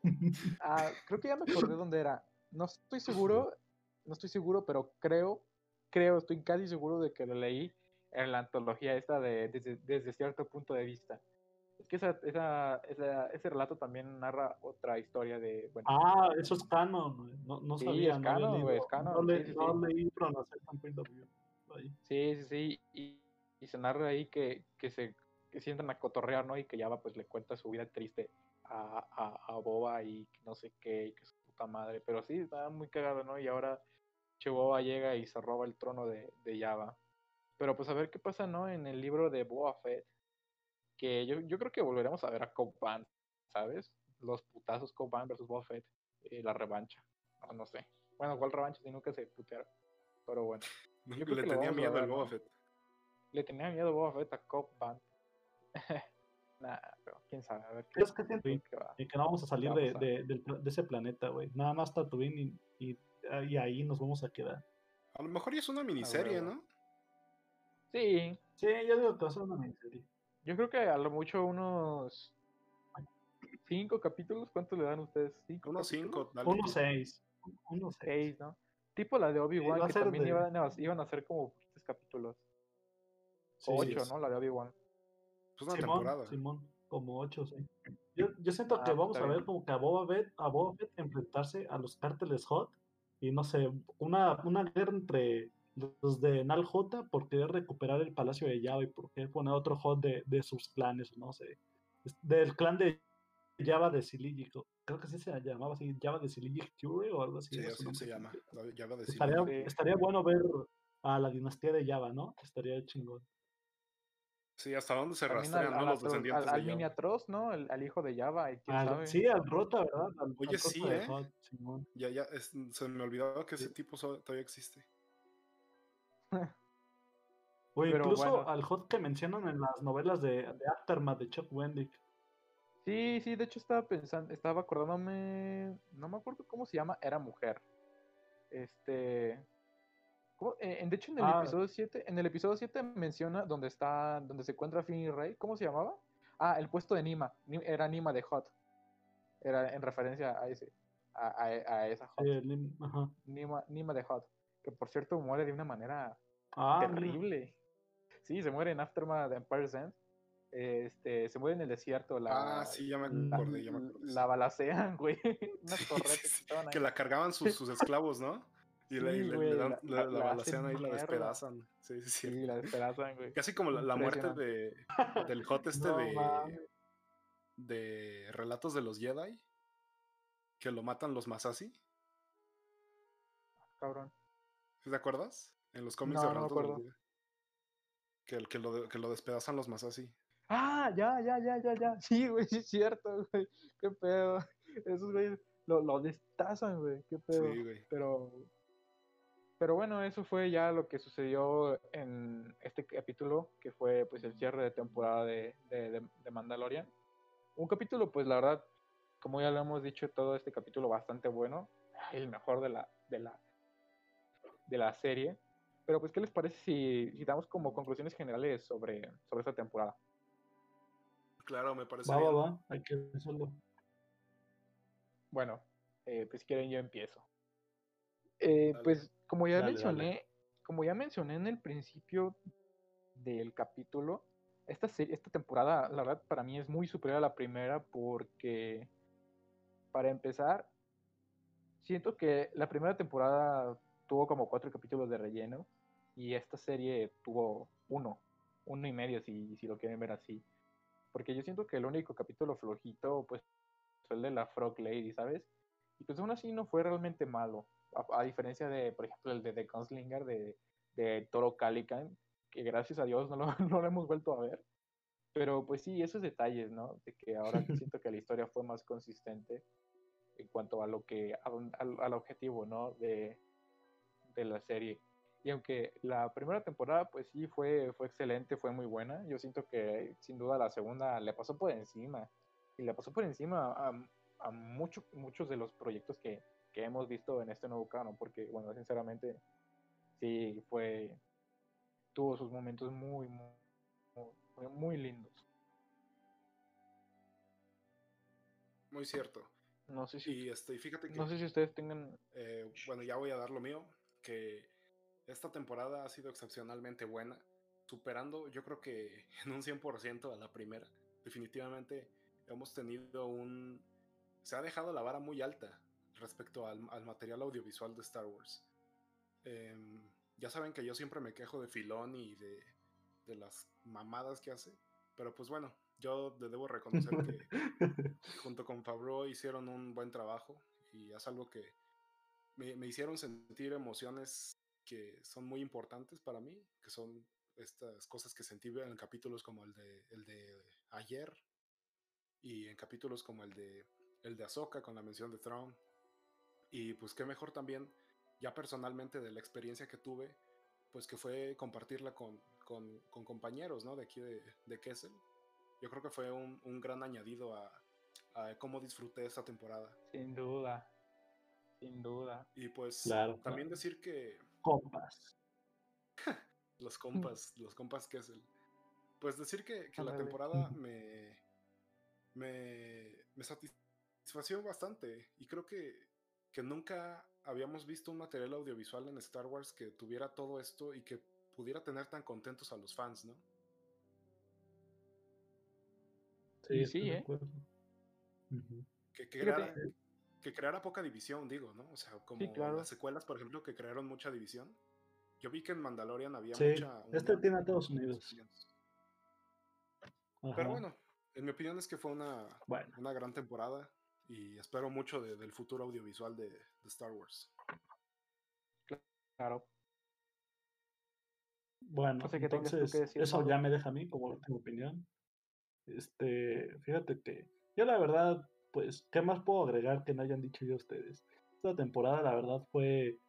[LAUGHS] Ah, creo que ya me acordé dónde era. No estoy seguro, no estoy seguro, pero creo, creo, estoy casi seguro de que lo leí en la antología esta de desde, desde cierto punto de vista. Es que esa, esa, esa- ese relato también narra otra historia de, bueno, Ah, eso es canon. No, no Sí, sabía, es no canon, güey, leído- es canon, No, le, sí, no leí. Sí, sí, sí, y, se narra ahí que, que se que sientan a cotorrear, ¿no? Y que Java pues le cuenta su vida triste a, a, Boba y no sé qué, y que su puta madre. Pero sí, está muy cagado, ¿no? Y ahora Che Boba llega y se roba el trono de, de Java. Pero pues a ver qué pasa, ¿no? En el libro de Boba Fett. Que yo, yo creo que volveremos a ver a Vanth, ¿sabes? Los putazos Vanth versus Boba Fett. eh, la revancha. No, no sé. Bueno, ¿cuál revancha? Si nunca se putearon. Pero bueno. Yo creo Le que tenía vamos a miedo al Boba. Fett. Le tenía miedo Boba Fett a Cobb Vanth. [LAUGHS] nah, pero quién sabe. A ver qué, es que siento qué va. que no vamos a salir va a de, pasar? de, pla- de ese planeta, güey. Nada más Tatooine y, y, y ahí nos vamos a quedar. A lo mejor ya es una miniserie. ¿no? Sí, Sí, yo digo que va a ser una miniserie. yo creo que a lo mucho unos cinco capítulos. ¿Cuántos le dan ustedes? ¿Cinco Unos capítulos? cinco, dale. Uno seis. Uno seis. Seis, ¿no? Tipo la de Obi-Wan, que también de- iban, a, iban a ser como tres capítulos. Sí, Ocho, ¿no? La de Obi-Wan. Pues una Simón, temporada. Simón, como ocho, sí. Yo, yo siento Ah, que pues vamos a ver bien. como que a Boba Fett, a Boba Fett enfrentarse a los cárteles Hot y no sé, una, una guerra entre los de Nal J por querer recuperar el palacio de Java y por querer poner otro Hot de, de sus clanes, no sé. Del clan de Java de Silígico. Creo que sí se llamaba así, Java de Silígico Fury o algo así. Sí, así se llama. completo. la- Ya va a decir. Estaría, Sí. estaría bueno ver a la dinastía de Java, ¿no? Estaría chingón. Sí, hasta dónde se También rastrean, al, ¿no? al Los descendientes al, al de mini Java. Atroz, ¿no? El, al hijo de Java, y quién Al- sabe. sí, al Rota, ¿verdad? Al, Oye, al sí, de ¿eh? Hot. Ya, ya, es- se me olvidaba que ese tipo todavía existe. [LAUGHS] O Pero incluso bueno. al Hot que mencionan en las novelas de, de Aftermath de Chuck Wendick. Sí, sí, de hecho estaba pensando, estaba acordándome, no me acuerdo cómo se llama, era mujer. Este. Eh, en- de hecho en el Ah. episodio 7, en el episodio 7 menciona donde está, donde se encuentra Finn y Rey, ¿cómo se llamaba? Ah, el puesto de Nima, Ni- era Nima de Hot. Era en referencia a ese, a, a, a esa Hot. Lim- ajá. Nima, Nima de Hot, que por cierto muere de una manera Ah, mira. terrible. Sí, se muere en Aftermath de Empire's End. Este, se muere en el desierto. La, ah, sí, ya me la- acordé, ya me acordé. sí. la balacean, güey. [LAUGHS] Que la cargaban sus, sus esclavos, ¿no? Y le, Sí, le- güey, le dan- la- la, la- hacen ahí, la despedazan. Sí, sí, sí. Sí, la despedazan, güey. Casi como la, la muerte de, del hot este No de, de Relatos de los Jedi. Que lo matan los Masasi. Cabrón. ¿Sí ¿Te acuerdas? En los cómics No, de no me Relatos de los acuerdo. Jedi. Que, lo, que lo despedazan los Masasi. Ah, ya, ya, ya, ya, ya. Sí, güey, sí es cierto, güey. Qué pedo. Esos güeyes lo, lo destazan, güey. Qué pedo. Sí, güey. Pero. Pero bueno, eso fue ya lo que sucedió en este capítulo, que fue pues el cierre de temporada de, de, de- de Mandalorian. Un capítulo, pues la verdad, como ya lo hemos dicho, todo este capítulo bastante bueno, el mejor de la, de la, de la serie. Pero pues, ¿qué les parece si, si damos como conclusiones generales sobre, sobre esta temporada? Claro, me parece Va, va, bien. va. Hay que hacerlo. Bueno, eh, pues si quieren yo empiezo. Eh, pues como ya Dale, mencioné, dale. como ya mencioné en el principio del capítulo, esta serie, esta temporada, la verdad, para mí es muy superior a la primera porque, para empezar, siento que la primera temporada tuvo como cuatro capítulos de relleno y esta serie tuvo uno, uno y medio si, si lo quieren ver así. Porque yo siento que el único capítulo flojito, pues, fue el de la Frog Lady, ¿sabes? Y pues aún así no fue realmente malo. A, a diferencia de, por ejemplo, el de The Gunslinger de, de Toro Calican, que gracias a Dios no lo, [LAUGHS] no lo hemos vuelto a ver. Pero pues sí, esos detalles, ¿no? De que ahora [LAUGHS] siento que la historia fue más consistente en cuanto a lo que, a al, al objetivo, ¿no? De, de la serie. Y aunque la primera temporada, pues sí, fue, fue excelente, fue muy buena, yo siento que sin duda la segunda le pasó por encima. Y le pasó por encima a, a mucho- muchos de los proyectos que, que hemos visto en este nuevo canon, porque, bueno, sinceramente, sí, fue. tuvo sus momentos muy, muy, muy, muy lindos. Muy cierto. No sé si, Y este, fíjate que, no sé si ustedes tengan. eh, bueno, ya voy a dar lo mío, que esta temporada ha sido excepcionalmente buena, superando yo creo que [LAUGHS] en un 100% a la primera. Definitivamente hemos tenido un... Se ha dejado la vara muy alta respecto al, al material audiovisual de Star Wars. Em, ya saben que yo siempre me quejo de Filón y de, de las mamadas que hace, pero pues bueno, yo le debo reconocer que [LAUGHS] junto con Favreau hicieron un buen trabajo y es algo que me, me hicieron sentir emociones que son muy importantes para mí, que son estas cosas que sentí en capítulos como el de, el de ayer y en capítulos como el de el de Ahsoka con la mención de Thrawn y pues qué mejor también ya personalmente de la experiencia que tuve pues que fue compartirla con, con, con compañeros ¿no? de aquí de, de Kessel yo creo que fue un, un gran añadido a, a cómo disfruté esta temporada. Sin duda. Sin duda. Y pues Claro, también claro. decir que Compas. [LAUGHS] los compas, los compas Kessel. Pues decir que, que la temporada me, me, me satisfació bastante. Y creo que, que nunca habíamos visto un material audiovisual en Star Wars que tuviera todo esto y que pudiera tener tan contentos a los fans, ¿no? Sí, sí, ¿eh? Que, que Fíjate. Que creara poca división, digo, ¿no? O sea, como claro. las secuelas, por ejemplo, que crearon mucha división. Yo vi que en Mandalorian había Sí, mucha... este tiene a los Unidos. Pero bueno, en mi opinión es que fue una, Bueno, una gran temporada y espero mucho de- del futuro audiovisual de, de Star Wars. Claro. bueno, No sé qué tengas tú entonces que decir, eso ya me deja a mí como última opinión. Este, fíjate que yo la verdad, pues, ¿qué más puedo agregar que no hayan dicho ya ustedes? Esta temporada la verdad fue,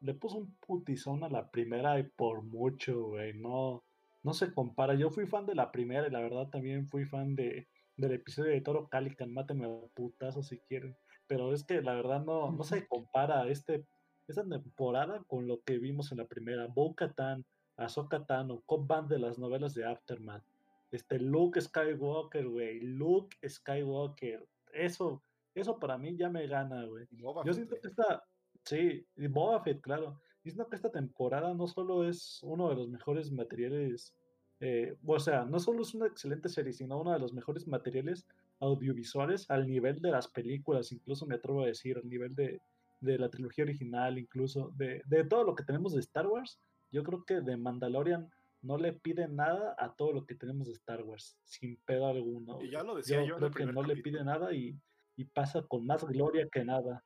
le puso un putizón a la primera y por mucho, güey, no, no se compara. Yo fui fan de la primera y la verdad también fui fan de, del episodio de Toro Calican, mátenme a putazo si quieren. Pero es que la verdad no, no se [LAUGHS] compara este, esta temporada con lo que vimos en la primera. Bo-Katan, Ahsoka Tano, Cobb Band de las novelas de Aftermath. Este Luke Skywalker, güey. Luke Skywalker. Eso, eso para mí ya me gana, güey. Yo siento que esta, sí, y Boba Fett, claro. Yo siento que esta temporada no solo es uno de los mejores materiales, eh, o sea, no solo es una excelente serie, sino uno de los mejores materiales audiovisuales al nivel de las películas, incluso me atrevo a decir, al nivel de, de la trilogía original, incluso de, de todo lo que tenemos de Star Wars. Yo creo que de Mandalorian no le pide nada a todo lo que tenemos de Star Wars, sin pedo alguno. Y ya lo decía yo, Yo en creo el que primer no le capítulo. pide nada y, y pasa con más gloria que nada.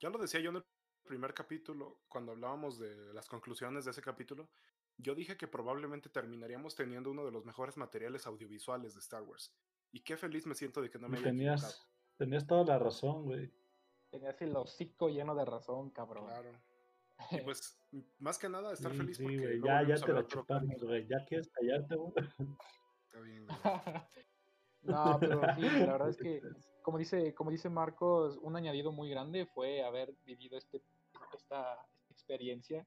Ya lo decía yo en el primer capítulo, cuando hablábamos de las conclusiones de ese capítulo. Yo dije que probablemente terminaríamos teniendo uno de los mejores materiales audiovisuales de Star Wars. Y qué feliz me siento de que no me haya tenías, tenías toda la razón, güey. Tenías el hocico lleno de razón, cabrón. Claro. Y [LAUGHS] pues, más que nada, estar Sí, feliz sí, porque no Ya, ya te la chupamos, güey. Ya quieres callarte, güey. Está bien, güey. [LAUGHS] No, pero sí, la verdad es [LAUGHS] que, como dice, como dice Marcos, un añadido muy grande fue haber vivido este, esta, experiencia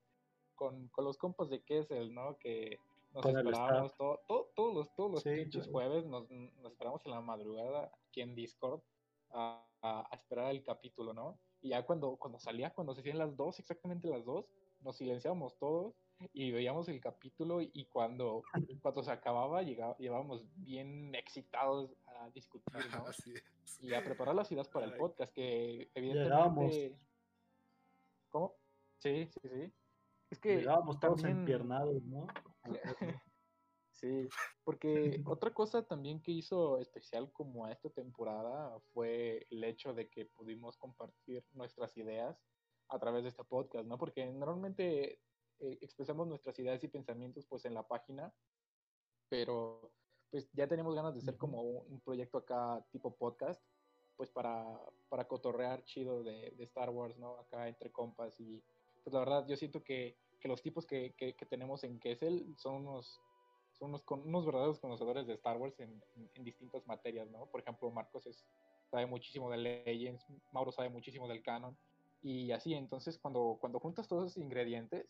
con, con, los compas de Kessel, ¿no? Que nos esperábamos todo, todos los, todos los pinches jueves, nos, nos, esperamos en la madrugada aquí en Discord a, a, esperar el capítulo, ¿no? Y ya cuando, cuando salía, cuando se hacían las dos, exactamente las dos, nos silenciábamos todos y veíamos el capítulo y cuando, [LAUGHS] cuando se acababa llegábamos bien excitados a discutir, [LAUGHS] ¿no? Y a preparar las ideas para el podcast, que evidentemente... ¿Cómo? Sí, sí, sí. Es que Llegábamos todos empiernados, ¿no? [LAUGHS] sí, porque otra cosa también que hizo especial como a esta temporada fue el hecho de que pudimos compartir nuestras ideas a través de este podcast, ¿no? Porque normalmente eh, expresamos nuestras ideas y pensamientos pues en la página, pero pues ya tenemos ganas de hacer como un proyecto acá tipo podcast, pues para, para cotorrear chido de, de, Star Wars, ¿no? Acá entre compas y pues la verdad yo siento que, que los tipos que, que, tenemos en Kessel son unos, son unos, unos verdaderos conocedores de Star Wars en, en, distintas materias, ¿no? Por ejemplo, Marcos es, sabe muchísimo de Legends, Mauro sabe muchísimo del canon y así, entonces cuando, cuando juntas todos esos ingredientes,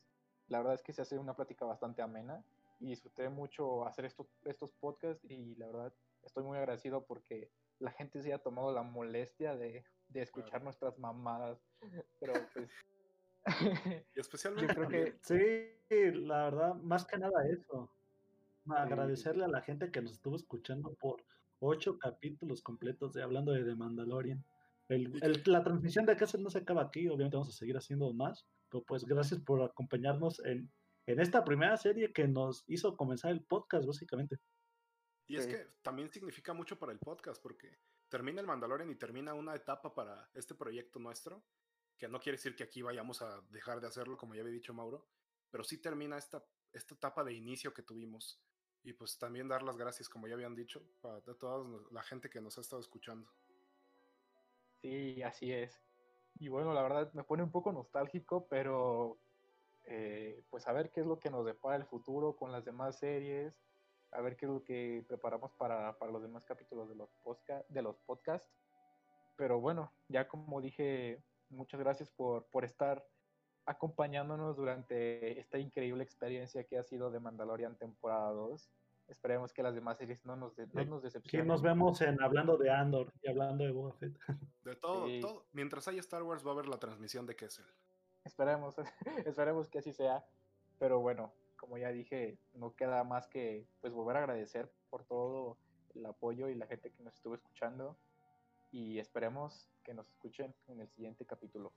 la verdad es que se hace una plática bastante amena y disfruté mucho hacer estos, estos podcasts y la verdad estoy muy agradecido porque la gente se ha tomado la molestia de, de escuchar nuestras mamadas, pero pues... y [LAUGHS] especialmente creo que... Sí, la verdad, más que nada eso. Agradecerle a la gente que nos estuvo escuchando por ocho capítulos completos de hablando de The Mandalorian. El, la transmisión de casa no se acaba aquí, obviamente vamos a seguir haciendo más, pero pues gracias por acompañarnos en, en esta primera serie que nos hizo comenzar el podcast, básicamente. Y es que también significa mucho para el podcast, porque termina el Mandalorian y termina una etapa para este proyecto nuestro, que no quiere decir que aquí vayamos a dejar de hacerlo, como ya había dicho Mauro, pero sí termina esta, esta etapa de inicio que tuvimos. Y pues también dar las gracias, como ya habían dicho, a toda la gente que nos ha estado escuchando. Sí, así es. Y bueno, la verdad me pone un poco nostálgico, pero eh, pues a ver qué es lo que nos depara el futuro con las demás series, a ver qué es lo que preparamos para, para los demás capítulos de los, de los podcasts. Pero bueno, ya como dije, muchas gracias por, por estar acompañándonos durante esta increíble experiencia que ha sido de Mandalorian temporada 2. Esperemos que las demás series no nos, no nos decepcionen. Nos vemos en hablando de Andor y hablando de Boba Fett. [LAUGHS] De todo, todo. Mientras haya Star Wars va a haber la transmisión de Kessel. Esperemos, [LAUGHS] esperemos que así sea. Pero bueno, como ya dije, no queda más que pues volver a agradecer por todo el apoyo y la gente que nos estuvo escuchando. Y esperemos que nos escuchen en el siguiente capítulo.